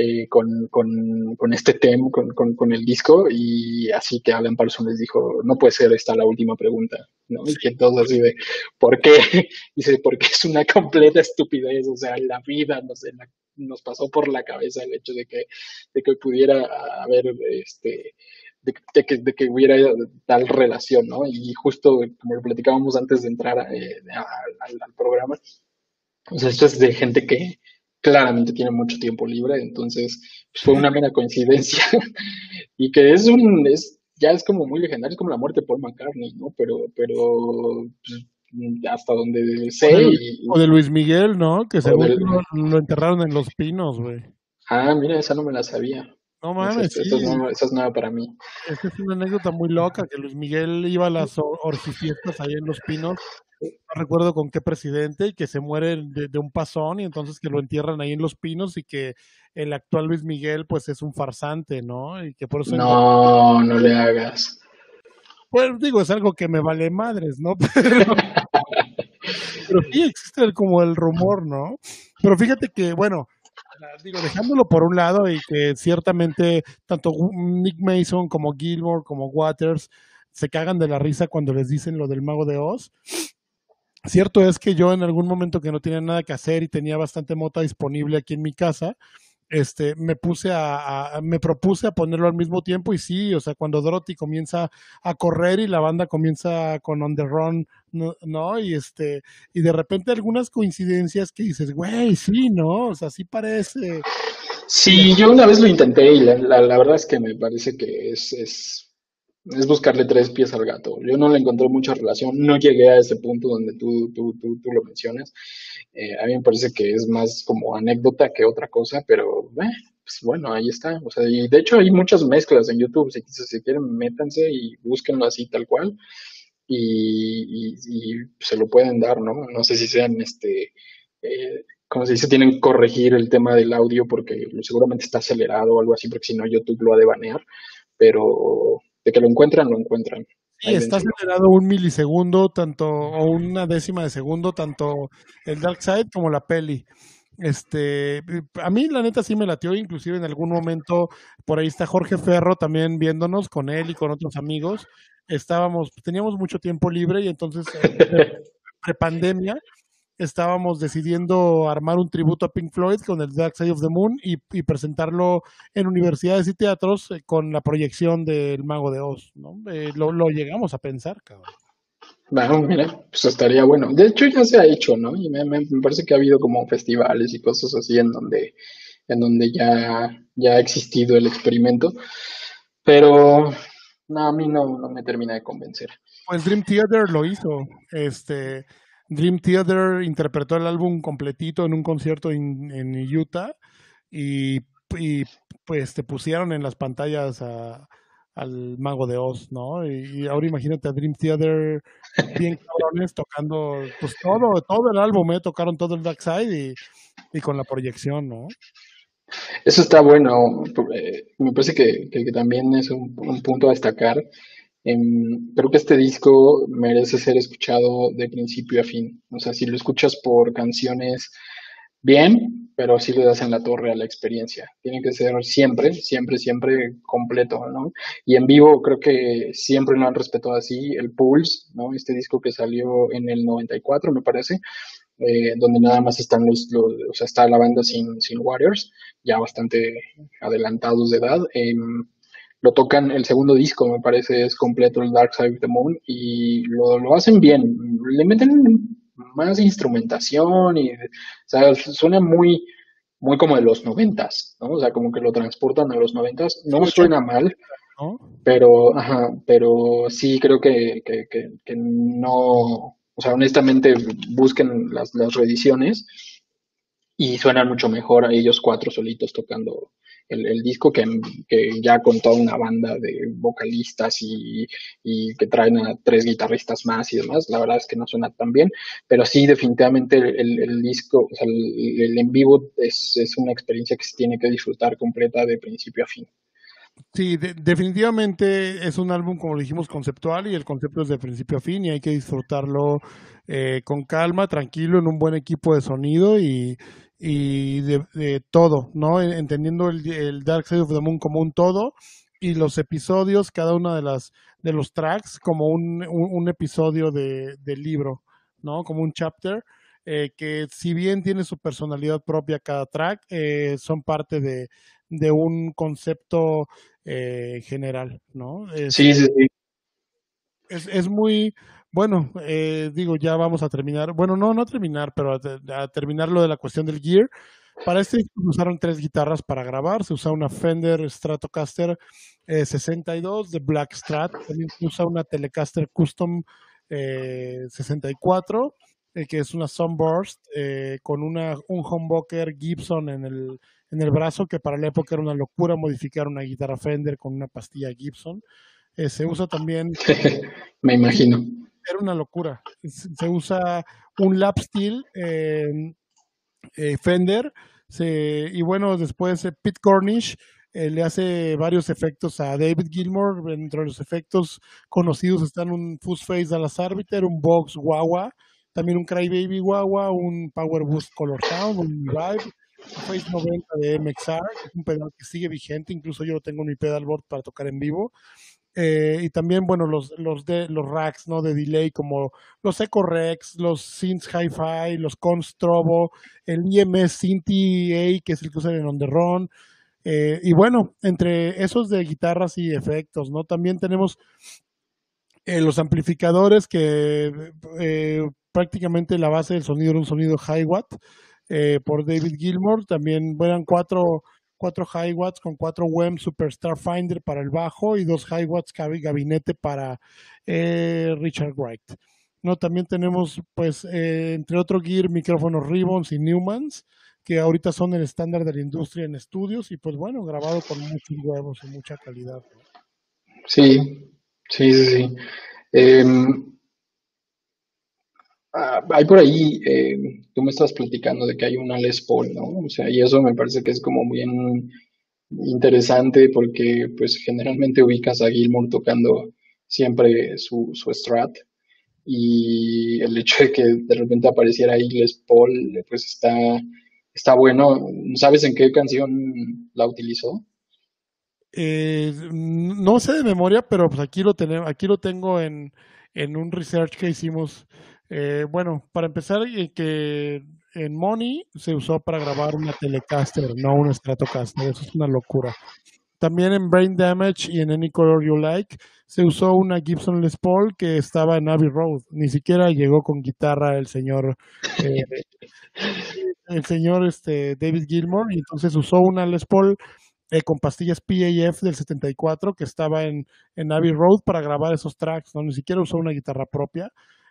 eh, con, con, con, este tema, con, con, el disco, y así que Alan Parsons les dijo, no puede ser esta la última pregunta, ¿no? Y que así de, ¿por qué? Dice, porque es una completa estupidez, o sea, la vida nos, nos pasó por la cabeza el hecho de que, de que pudiera haber, este, de, que, de, que, hubiera tal relación, ¿no? Y justo como lo platicábamos antes de entrar eh, al, programa, o sea, esto es de gente que, claramente tiene mucho tiempo libre, entonces pues, fue una mera coincidencia y que es un, es, ya es como muy legendario, es como la muerte de Paul McCartney, ¿no? Pero, pero pues, hasta donde sé. O de, Luis Miguel, ¿no? Que se lo, enterraron en Los Pinos, güey. Ah, mira, esa no me la sabía. No mames, esa, es nueva, para mí. Esta es una anécdota muy loca, que Luis Miguel iba a las orgifiestas ahí en Los Pinos no recuerdo con qué presidente, y que se muere de, un pasón y entonces que lo entierran ahí en Los Pinos y que el actual Luis Miguel pues es un farsante, ¿no? Y que por eso... No, no le hagas. Pues digo, es algo que me vale madres, ¿no? Pero, pero sí existe como el rumor, ¿no? Pero fíjate que, bueno, digo, dejándolo por un lado y que ciertamente tanto Nick Mason como Gilmore como Waters se cagan de la risa cuando les dicen lo del mago de Oz. Cierto es que yo en algún momento que no tenía nada que hacer y tenía bastante mota disponible aquí en mi casa, este, me puse a, me propuse a ponerlo al mismo tiempo y sí, o sea, cuando Dorothy comienza a correr y la banda comienza con On the Run, ¿no? Y este, y de repente algunas coincidencias que dices, güey, sí, ¿no? O sea, sí parece. Sí, yo una vez lo intenté y la, la, verdad es que me parece que es, es, es, buscarle tres pies al gato. Yo no le encontré mucha relación, no llegué a ese punto donde tú, tú, tú, tú lo mencionas. Eh, a mí me parece que es más como anécdota que otra cosa, pero eh, pues bueno, ahí está. O sea, y de hecho hay muchas mezclas en YouTube. Si, si quieren, métanse y búsquenlo así tal cual. Y, se lo pueden dar, ¿no? No sé si sean, este, eh, como se dice, tienen que corregir el tema del audio porque seguramente está acelerado o algo así, porque si no YouTube lo ha de banear. Pero de que lo encuentran, lo encuentran. Sí, está acelerado un milisegundo, tanto, o una décima de segundo, tanto el Dark Side como la peli. Este, a mí la neta sí me latió, inclusive en algún momento, por ahí está Jorge Ferro también viéndonos con él y con otros amigos. Estábamos, teníamos mucho tiempo libre y entonces, prepandemia, estábamos decidiendo armar un tributo a Pink Floyd con el Dark Side of the Moon y, presentarlo en universidades y teatros eh, con la proyección del Mago de Oz, ¿no? Eh, lo, llegamos a pensar, cabrón. Bueno, mira, pues estaría bueno. De hecho ya se ha hecho, ¿no? Y me, parece que ha habido como festivales y cosas así en donde, en donde ya, ya ha existido el experimento. Pero no, a mí no, no me termina de convencer. Pues Dream Theater lo hizo. Este, Dream Theater interpretó el álbum completito en un concierto en, Utah y, pues te pusieron en las pantallas al mago de Oz, ¿no? Y, ahora imagínate a Dream Theater bien cabrones tocando pues todo, todo el álbum, ¿eh? tocaron todo el Dark Side y, con la proyección, ¿no? Eso está bueno, eh, me parece que, también es un punto a destacar creo que este disco merece ser escuchado de principio a fin. O sea, si lo escuchas por canciones, bien, pero si le das en la torre a la experiencia. Tiene que ser siempre, siempre, siempre completo, ¿no? Y en vivo creo que siempre lo han respetado así. El Pulse, ¿no? Este disco que salió en el 94, me parece, eh, donde nada más están los, o sea, está la banda sin, sin Warriors, ya bastante adelantados de edad. Eh, lo tocan, el segundo disco me parece es completo, el Dark Side of the Moon, y lo, lo hacen bien, le meten más instrumentación y, o sea, suena muy, muy como de los noventas, ¿no? O sea, como que lo transportan a los noventas, no suena mal, pero, ajá, pero sí creo que, que, que, no, o sea, honestamente busquen las, las reediciones y suenan mucho mejor a ellos cuatro solitos tocando el, disco que, que, ya con toda una banda de vocalistas y, que traen a tres guitarristas más y demás, la verdad es que no suena tan bien, pero sí definitivamente el, disco, o sea, el, en vivo es, es, una experiencia que se tiene que disfrutar completa de principio a fin. Sí, definitivamente es un álbum, como dijimos, conceptual y el concepto es de principio a fin y hay que disfrutarlo eh, con calma, tranquilo, en un buen equipo de sonido y, y de, todo, ¿no? Entendiendo el, Dark Side of the Moon como un todo y los episodios, cada uno de las de los tracks como un, un, episodio de, del libro, ¿no? Como un chapter. Eh, que si bien tiene su personalidad propia cada track, eh, son parte de, de un concepto eh, general, ¿no? sí, sí, sí. Es, es muy, bueno, eh, digo, ya vamos a terminar. Bueno, no, no terminar, pero a, terminar lo de la cuestión del gear. Para este usaron tres guitarras para grabar. Se usa una Fender Stratocaster 62 eh, de Black Strat. También se usa una Telecaster Custom 64, eh, que es una Sunburst con una, un humbucker Gibson en el, en el brazo, que para la época era una locura modificar una guitarra Fender con una pastilla Gibson. se usa también. Me imagino era una locura. Se usa un lap steel eh, Fender y bueno, después eh, Pete Cornish eh, le hace varios efectos a David Gilmour. Entre los efectos conocidos están un Fuzz Face Dallas Arbiter, un Box Wawa, también un Crybaby Wawa, un Power Boost Color Sound, un Vibe, Face 90 de MXR, que es un pedal que sigue vigente, incluso yo lo tengo en mi pedalboard para tocar en vivo. Eh, y también, bueno, los, los, de, los racks ¿no? de delay como los Echo Rex, los Synths Hi-Fi, los Constrobo, el IMS Synthi A, que es el que usan en On The Run. Eh, y bueno, entre esos de guitarras y efectos, ¿no? También tenemos eh, los amplificadores que prácticamente la base del sonido era un sonido high watt por David Gilmour. También eran cuatro cuatro high watts con cuatro WEM Super Starfinder para el bajo y dos high watts gabinete para eh, Richard Wright. No, también tenemos, pues, eh, entre otro gear, micrófonos Ribbons y Newmans, que ahorita son el estándar de la industria en estudios y, pues, bueno, grabado con muchos huevos y mucha calidad. Sí, sí, sí, sí. Em, Ah, hay por ahí, eh, tú me estás platicando de que hay una Les Paul, ¿no? O sea, y eso me parece que es como bien interesante porque pues generalmente ubicas a Gilmour tocando siempre su, su strat y el hecho de que de repente apareciera ahí Les Paul pues está, está bueno. ¿Sabes en qué canción la utilizó? Eh, no sé de memoria, pero pues aquí lo tenemos, aquí lo tengo en, en un research que hicimos eh, bueno, para empezar, eh, que en Money se usó para grabar una Telecaster, no un Stratocaster. Eso es una locura. También en Brain Damage y en Any Color You Like se usó una Gibson Les Paul que estaba en Abbey Road. Ni siquiera llegó con guitarra el señor eh, el señor este, David Gilmour y entonces usó una Les Paul con pastillas PAF del 74 que estaba en, en Abbey Road para grabar esos tracks. No ni siquiera usó una guitarra propia.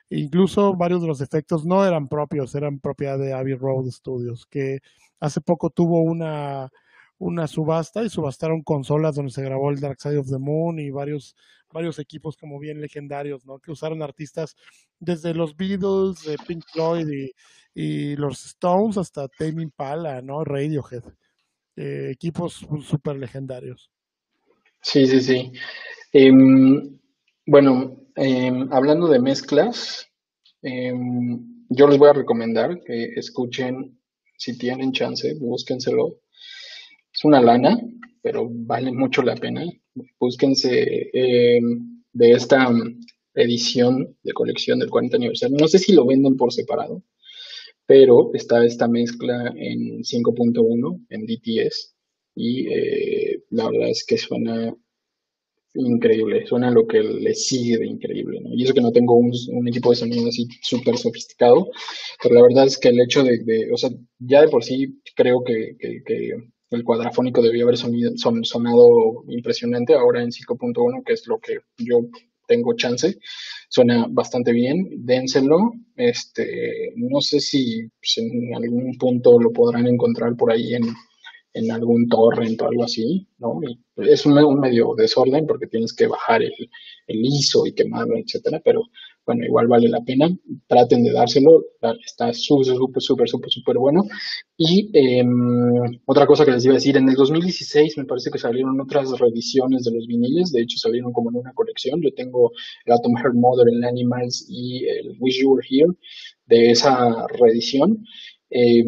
Incluso varios de los efectos no eran propios, eran propiedad de Abbey Road Studios, que hace poco tuvo una, una subasta y subastaron consolas donde se grabó el Dark Side of the Moon y varios, varios equipos como bien legendarios, ¿no? Que usaron artistas desde los Beatles, de Pink Floyd y, los Stones hasta Tame Impala, ¿no? Radiohead. Eh, equipos súper legendarios. Sí, sí, sí. Em, bueno, Em, hablando de mezclas, em, yo les voy a recomendar que escuchen, si tienen chance, búsquenselo. Es una lana, pero vale mucho la pena. Búsquense em, de esta edición de colección del 40 aniversario. No sé si lo venden por separado, pero está esta mezcla en 5.1 en DTS y eh, la verdad es que suena increíble, suena lo que le sigue de increíble, ¿no? Y eso que no tengo un, equipo de sonido así súper sofisticado, pero la verdad es que el hecho de, o sea, ya de por sí creo que, el cuadrafónico debía haber sonido, sonado impresionante, ahora en 5.1, que es lo que yo tengo chance, suena bastante bien, dénselo, este, no sé si pues, en algún punto lo podrán encontrar por ahí en en algún torrent o algo así, ¿no? Y es un, medio desorden porque tienes que bajar el, el ISO y quemarlo, etcétera, pero bueno, igual vale la pena, traten de dárselo, está súper, súper, súper, súper, súper bueno. Y em, otra cosa que les iba a decir, en el 2016 me parece que salieron otras reediciones de los viniles, de hecho salieron como en una colección, yo tengo el Atom Heart Mother, el Animals y el Wish You Were Here de esa reedición. Eh,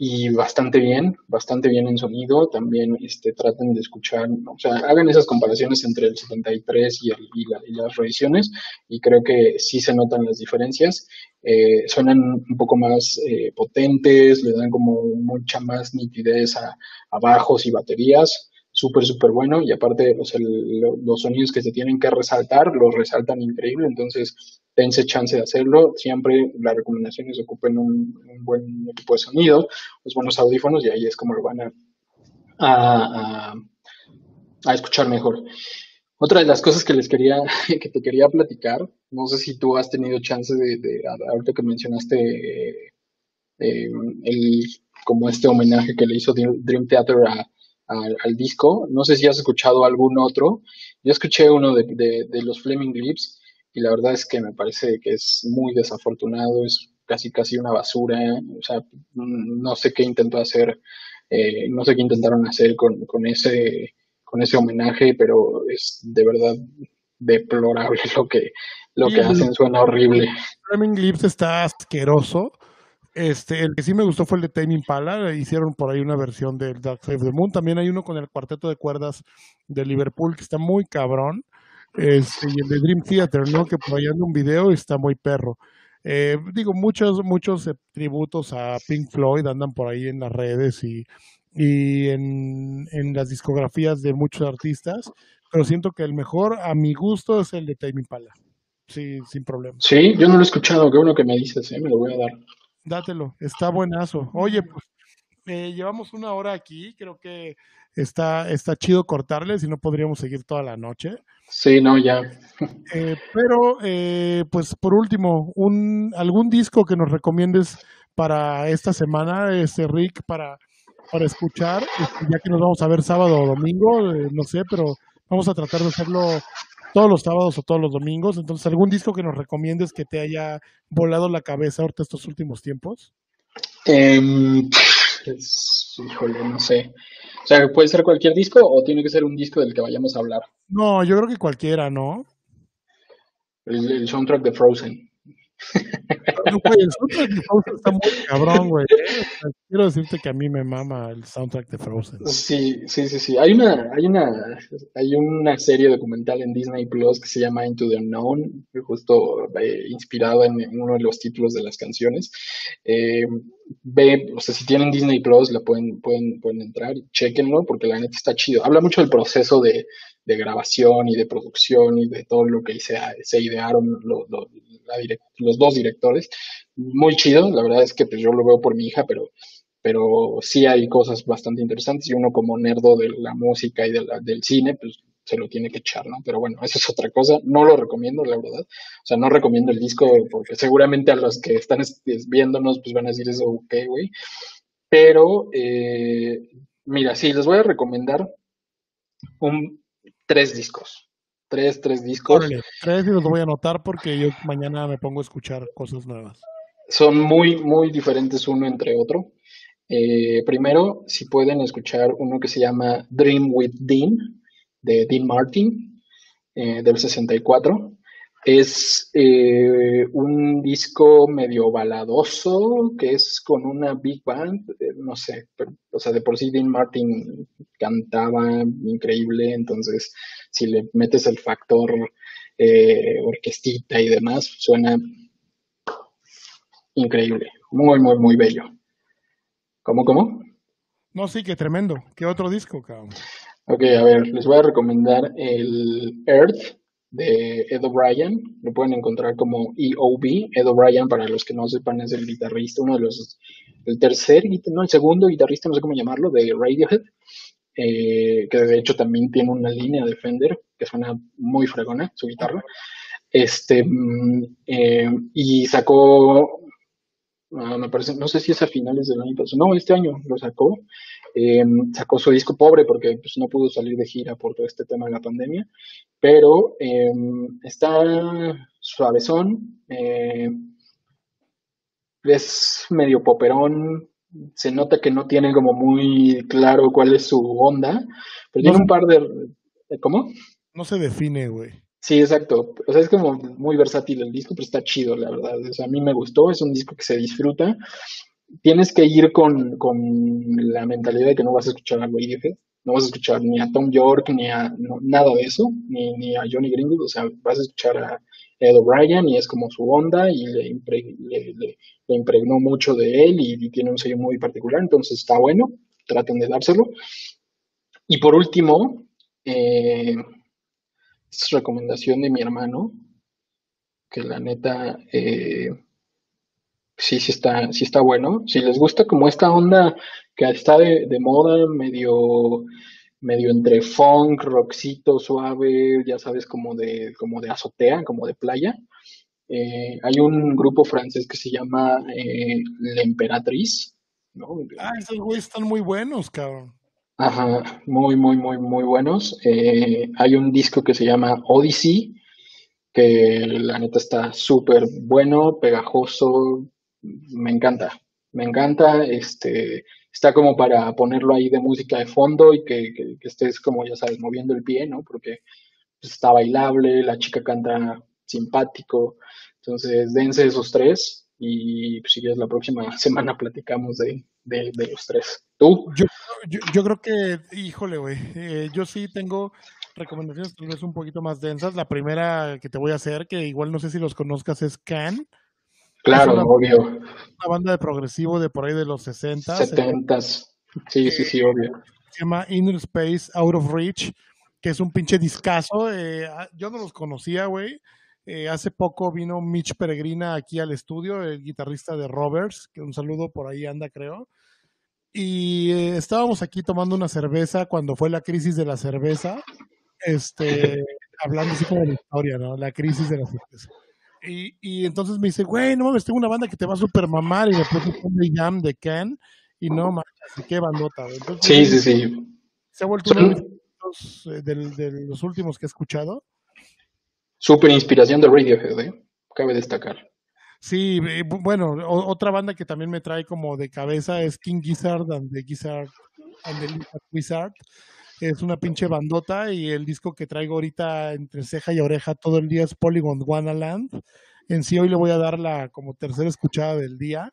y bastante bien, bastante bien en sonido. También este, traten de escuchar, o sea, hagan esas comparaciones entre el 73 y, el, y, las revisiones y creo que sí se notan las diferencias. Eh, suenan un poco más eh, potentes, le dan como mucha más nitidez a, a bajos y baterías. Súper, súper bueno y aparte o sea, los sonidos que se tienen que resaltar los resaltan increíble, entonces dense chance de hacerlo. Siempre la recomendación es ocupen un, buen equipo de sonido, los buenos audífonos y ahí es como lo van a, a, a, escuchar mejor. Otra de las cosas que les quería, que te quería platicar, no sé si tú has tenido chance de, ahorita que mencionaste eh, el, como este homenaje que le hizo Dream Theater al disco, no sé si has escuchado algún otro. Yo escuché uno de, de, de los Flaming Lips y la verdad es que me parece que es muy desafortunado, es casi casi una basura, o sea, no sé qué intentó hacer, eh, no sé qué intentaron hacer con, con, ese con ese homenaje, pero es de verdad deplorable lo que lo que hacen, suena horrible. Flaming Lips está asqueroso. Este, el que sí me gustó fue el de Tame Impala, hicieron por ahí una versión del Dark Side of the Moon, también hay uno con el cuarteto de cuerdas de Liverpool que está muy cabrón. Este, y el de Dream Theater, ¿no? Que por ahí anda un video y está muy perro. Eh, digo, muchos, muchos eh, tributos a Pink Floyd andan por ahí en las redes y, en las discografías de muchos artistas, pero siento que el mejor, a mi gusto, es el de Tame Impala. Sí, sin problema. Sí, yo no lo he escuchado, qué bueno que me dices, ¿eh? me lo voy a dar. Dátelo, está buenazo. Oye, pues eh, llevamos una hora aquí, creo que está, está chido cortarle, si no podríamos seguir toda la noche. Sí, no, ya. Eh, pero, eh, pues por último, un, algún disco que nos recomiendes para esta semana, este Rick, para, para escuchar, este, ya que nos vamos a ver sábado o domingo, eh, no sé, pero vamos a tratar de hacerlo todos los sábados o todos los domingos. Entonces, ¿algún disco que nos recomiendes que te haya volado la cabeza ahorita estos últimos tiempos? Em, pues, híjole, no sé. O sea, ¿puede ser cualquier disco o tiene que ser un disco del que vayamos a hablar? No, yo creo que cualquiera, ¿no? El, el soundtrack de Frozen. El soundtrack de Frozen está muy cabrón, güey. ¿eh? Quiero decirte que a mí me mama el soundtrack de Frozen. Sí, sí, sí, sí. Hay una, hay una, hay una serie documental en Disney Plus que se llama Into the Unknown, justo eh, inspirada en, en uno de los títulos de las canciones. Eh, ve, o sea, si tienen Disney Plus, la pueden, pueden, pueden entrar y chequenlo, porque la neta está chido. Habla mucho del proceso de, de grabación y de producción y de todo lo que se, se idearon los dos directores. Muy chido, la verdad es que pues, yo lo veo por mi hija, pero, pero sí hay cosas bastante interesantes y uno como nerdo de la música y de la- del cine, pues se lo tiene que echar, ¿no? Pero bueno, eso es otra cosa. No lo recomiendo, la verdad. O sea, no recomiendo el disco porque seguramente a los que están es- es- viéndonos, pues van a decir eso, ok, güey. Pero, eh, mira, sí, les voy a recomendar un, tres discos. Tres, tres discos. Órale, tres y los voy a anotar porque yo mañana me pongo a escuchar cosas nuevas. Son muy, muy diferentes uno entre otro. Eh, primero, si pueden escuchar uno que se llama Dream with Dean, de Dean Martin, eh, del 64. Es eh, un disco medio baladoso, que es con una big band, eh, no sé, pero, o sea, de por sí Dean Martin cantaba increíble, entonces si le metes el factor eh, orquestita y demás, suena increíble, muy, muy, muy bello. ¿Cómo, cómo? No, sí, que tremendo. ¿Qué otro disco, cabrón? Ok, a ver, les voy a recomendar el Earth de Ed O'Brien. Lo pueden encontrar como EOB. Ed O'Brien, para los que no sepan, es el guitarrista, uno de los, el tercer, no, el segundo guitarrista, no sé cómo llamarlo, de Radiohead. eh, que de hecho también tiene una línea de Fender que suena muy fregona, su guitarra. Este, mm, eh, y sacó, ah, me parece, no sé si es a finales del año pasado, no, este año lo sacó. Eh, sacó su disco pobre porque pues, no pudo salir de gira por todo este tema de la pandemia, pero eh, está suavezón, eh, es medio poperón, se nota que no tiene como muy claro cuál es su onda, pero tiene No, un par de... ¿Cómo? no se define, güey. Sí, exacto. O sea, es como muy versátil el disco, pero está chido, la verdad. O sea, a mí me gustó, es un disco que se disfruta. Tienes que ir con, con la mentalidad de que no vas a escuchar a Radiohead, no vas a escuchar ni a Tom York, ni a nada de eso, ni, ni a Johnny Greenwood, o sea, vas a escuchar a Ed O'Brien y es como su onda y le, le, le- impregnó mucho de él y, y tiene un sello muy particular, entonces está bueno, traten de dárselo. Y por último, eh, es recomendación de mi hermano, que la neta, eh, sí, sí está, sí está bueno. Si les gusta como esta onda que está de, de moda, medio, medio entre funk, rockcito, suave, ya sabes, como de, como de azotea, como de playa. eh, hay un grupo francés que se llama eh, La Emperatriz, ¿no? Ah, esos güeyes están muy buenos, cabrón. Ajá, muy, muy, muy, muy buenos. Eh, hay un disco que se llama Odyssey, que la neta está súper bueno, pegajoso, me encanta, me encanta, este, está como para ponerlo ahí de música de fondo y que, que- estés como, ya sabes, moviendo el pie, ¿no? Porque pues, está bailable, la chica canta simpático, entonces dense esos tres y pues, si quieres la próxima semana platicamos de, de, los tres. ¿Tú? Yo, yo, yo creo que, híjole, güey, eh, yo sí tengo, recomendaciones un poquito más densas. La primera que te voy a hacer, que igual no sé si los conozcas, es Can. Claro, una, obvio. Una banda de progresivo de por ahí de los 60. 70 Sí, sí, sí, obvio. Se llama Inner Space Out of Reach, que es un pinche discazo. Eh, yo no los conocía, güey. Eh, hace poco vino Mitch Peregrina aquí al estudio, el guitarrista de Roberts, que un saludo por ahí anda, creo. Y eh, estábamos aquí tomando una cerveza cuando fue la crisis de la cerveza, este, hablando así como de la historia, ¿no? La crisis de la cerveza. Y, y entonces me dice, güey, no mames, tengo una banda que te va a super mamar y me puse un Jam de Ken y no mames, qué bandota. Entonces, sí, sí, sí. Se ha vuelto uno de, de, de los últimos que he escuchado. Súper inspiración de Radiohead, ¿eh? cabe destacar. Sí, bueno, otra banda que también me trae como de cabeza es King Gizzard and the Gizzard and the Wizard. Es una pinche bandota y el disco que traigo ahorita entre ceja y oreja todo el día es Polygon Wanaland. En sí hoy le voy a dar la como tercera escuchada del día.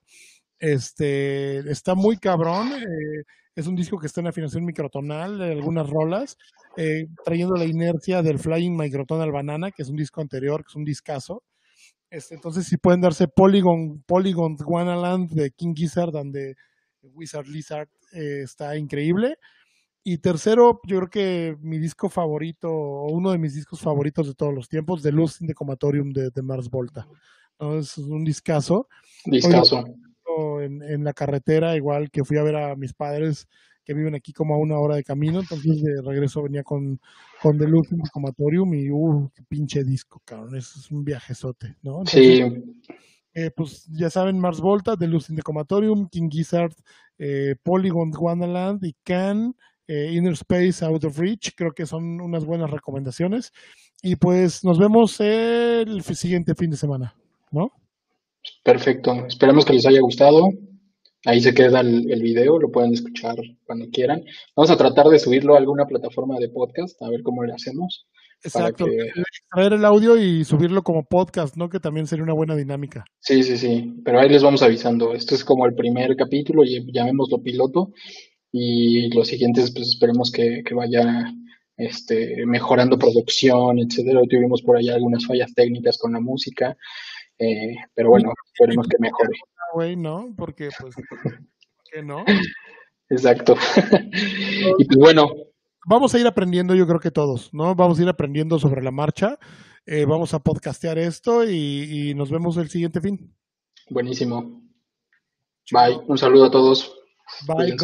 Este está muy cabrón. Eh, es un disco que está en afinación microtonal de algunas rolas, eh, trayendo la inercia del Flying Microtonal Banana, que es un disco anterior, que es un discazo. Este, entonces, si pueden darse Polygon, Polygon Wanaland de King Gizzard and de Wizard Lizard, eh, está increíble. Y tercero, yo creo que mi disco favorito, o uno de mis discos favoritos de todos los tiempos, The Luz in the Comatorium de, Mars Volta. Es un discazo. Discazo. En, en, la carretera, igual que fui a ver a mis padres que viven aquí como a una hora de camino, entonces de regreso venía con, con The Luz in the Comatorium y uh, qué pinche disco, cabrón, es, un viajezote, ¿no? sí. Eh, pues ya saben, Mars Volta, The Luz in the Comatorium, King Gizzard, eh, Polygon Wonderland y Can, eh, Inner Space Out of Reach, creo que son unas buenas recomendaciones. Y pues nos vemos el siguiente fin de semana, ¿no? Perfecto, esperamos que les haya gustado. Ahí se queda el, el, video, lo pueden escuchar cuando quieran. Vamos a tratar de subirlo a alguna plataforma de podcast, a ver cómo lo hacemos. Exacto, traer el audio y subirlo como podcast, ¿no? Que también sería una buena dinámica. Sí, sí, sí, pero ahí les vamos avisando. Esto es como el primer capítulo, llamémoslo piloto, y los siguientes, pues esperemos que, que vaya este, mejorando producción, etcétera. Tuvimos por ahí algunas fallas técnicas con la música, eh, pero bueno, esperemos que mejore. Güey, ¿no? Porque, pues, ¿qué no? Exacto. y pues bueno. Vamos a ir aprendiendo, yo creo que todos, ¿no? Vamos a ir aprendiendo sobre la marcha. Eh, vamos a podcastear esto y, y nos vemos el siguiente fin. Buenísimo. Bye. Un saludo a todos. Bye,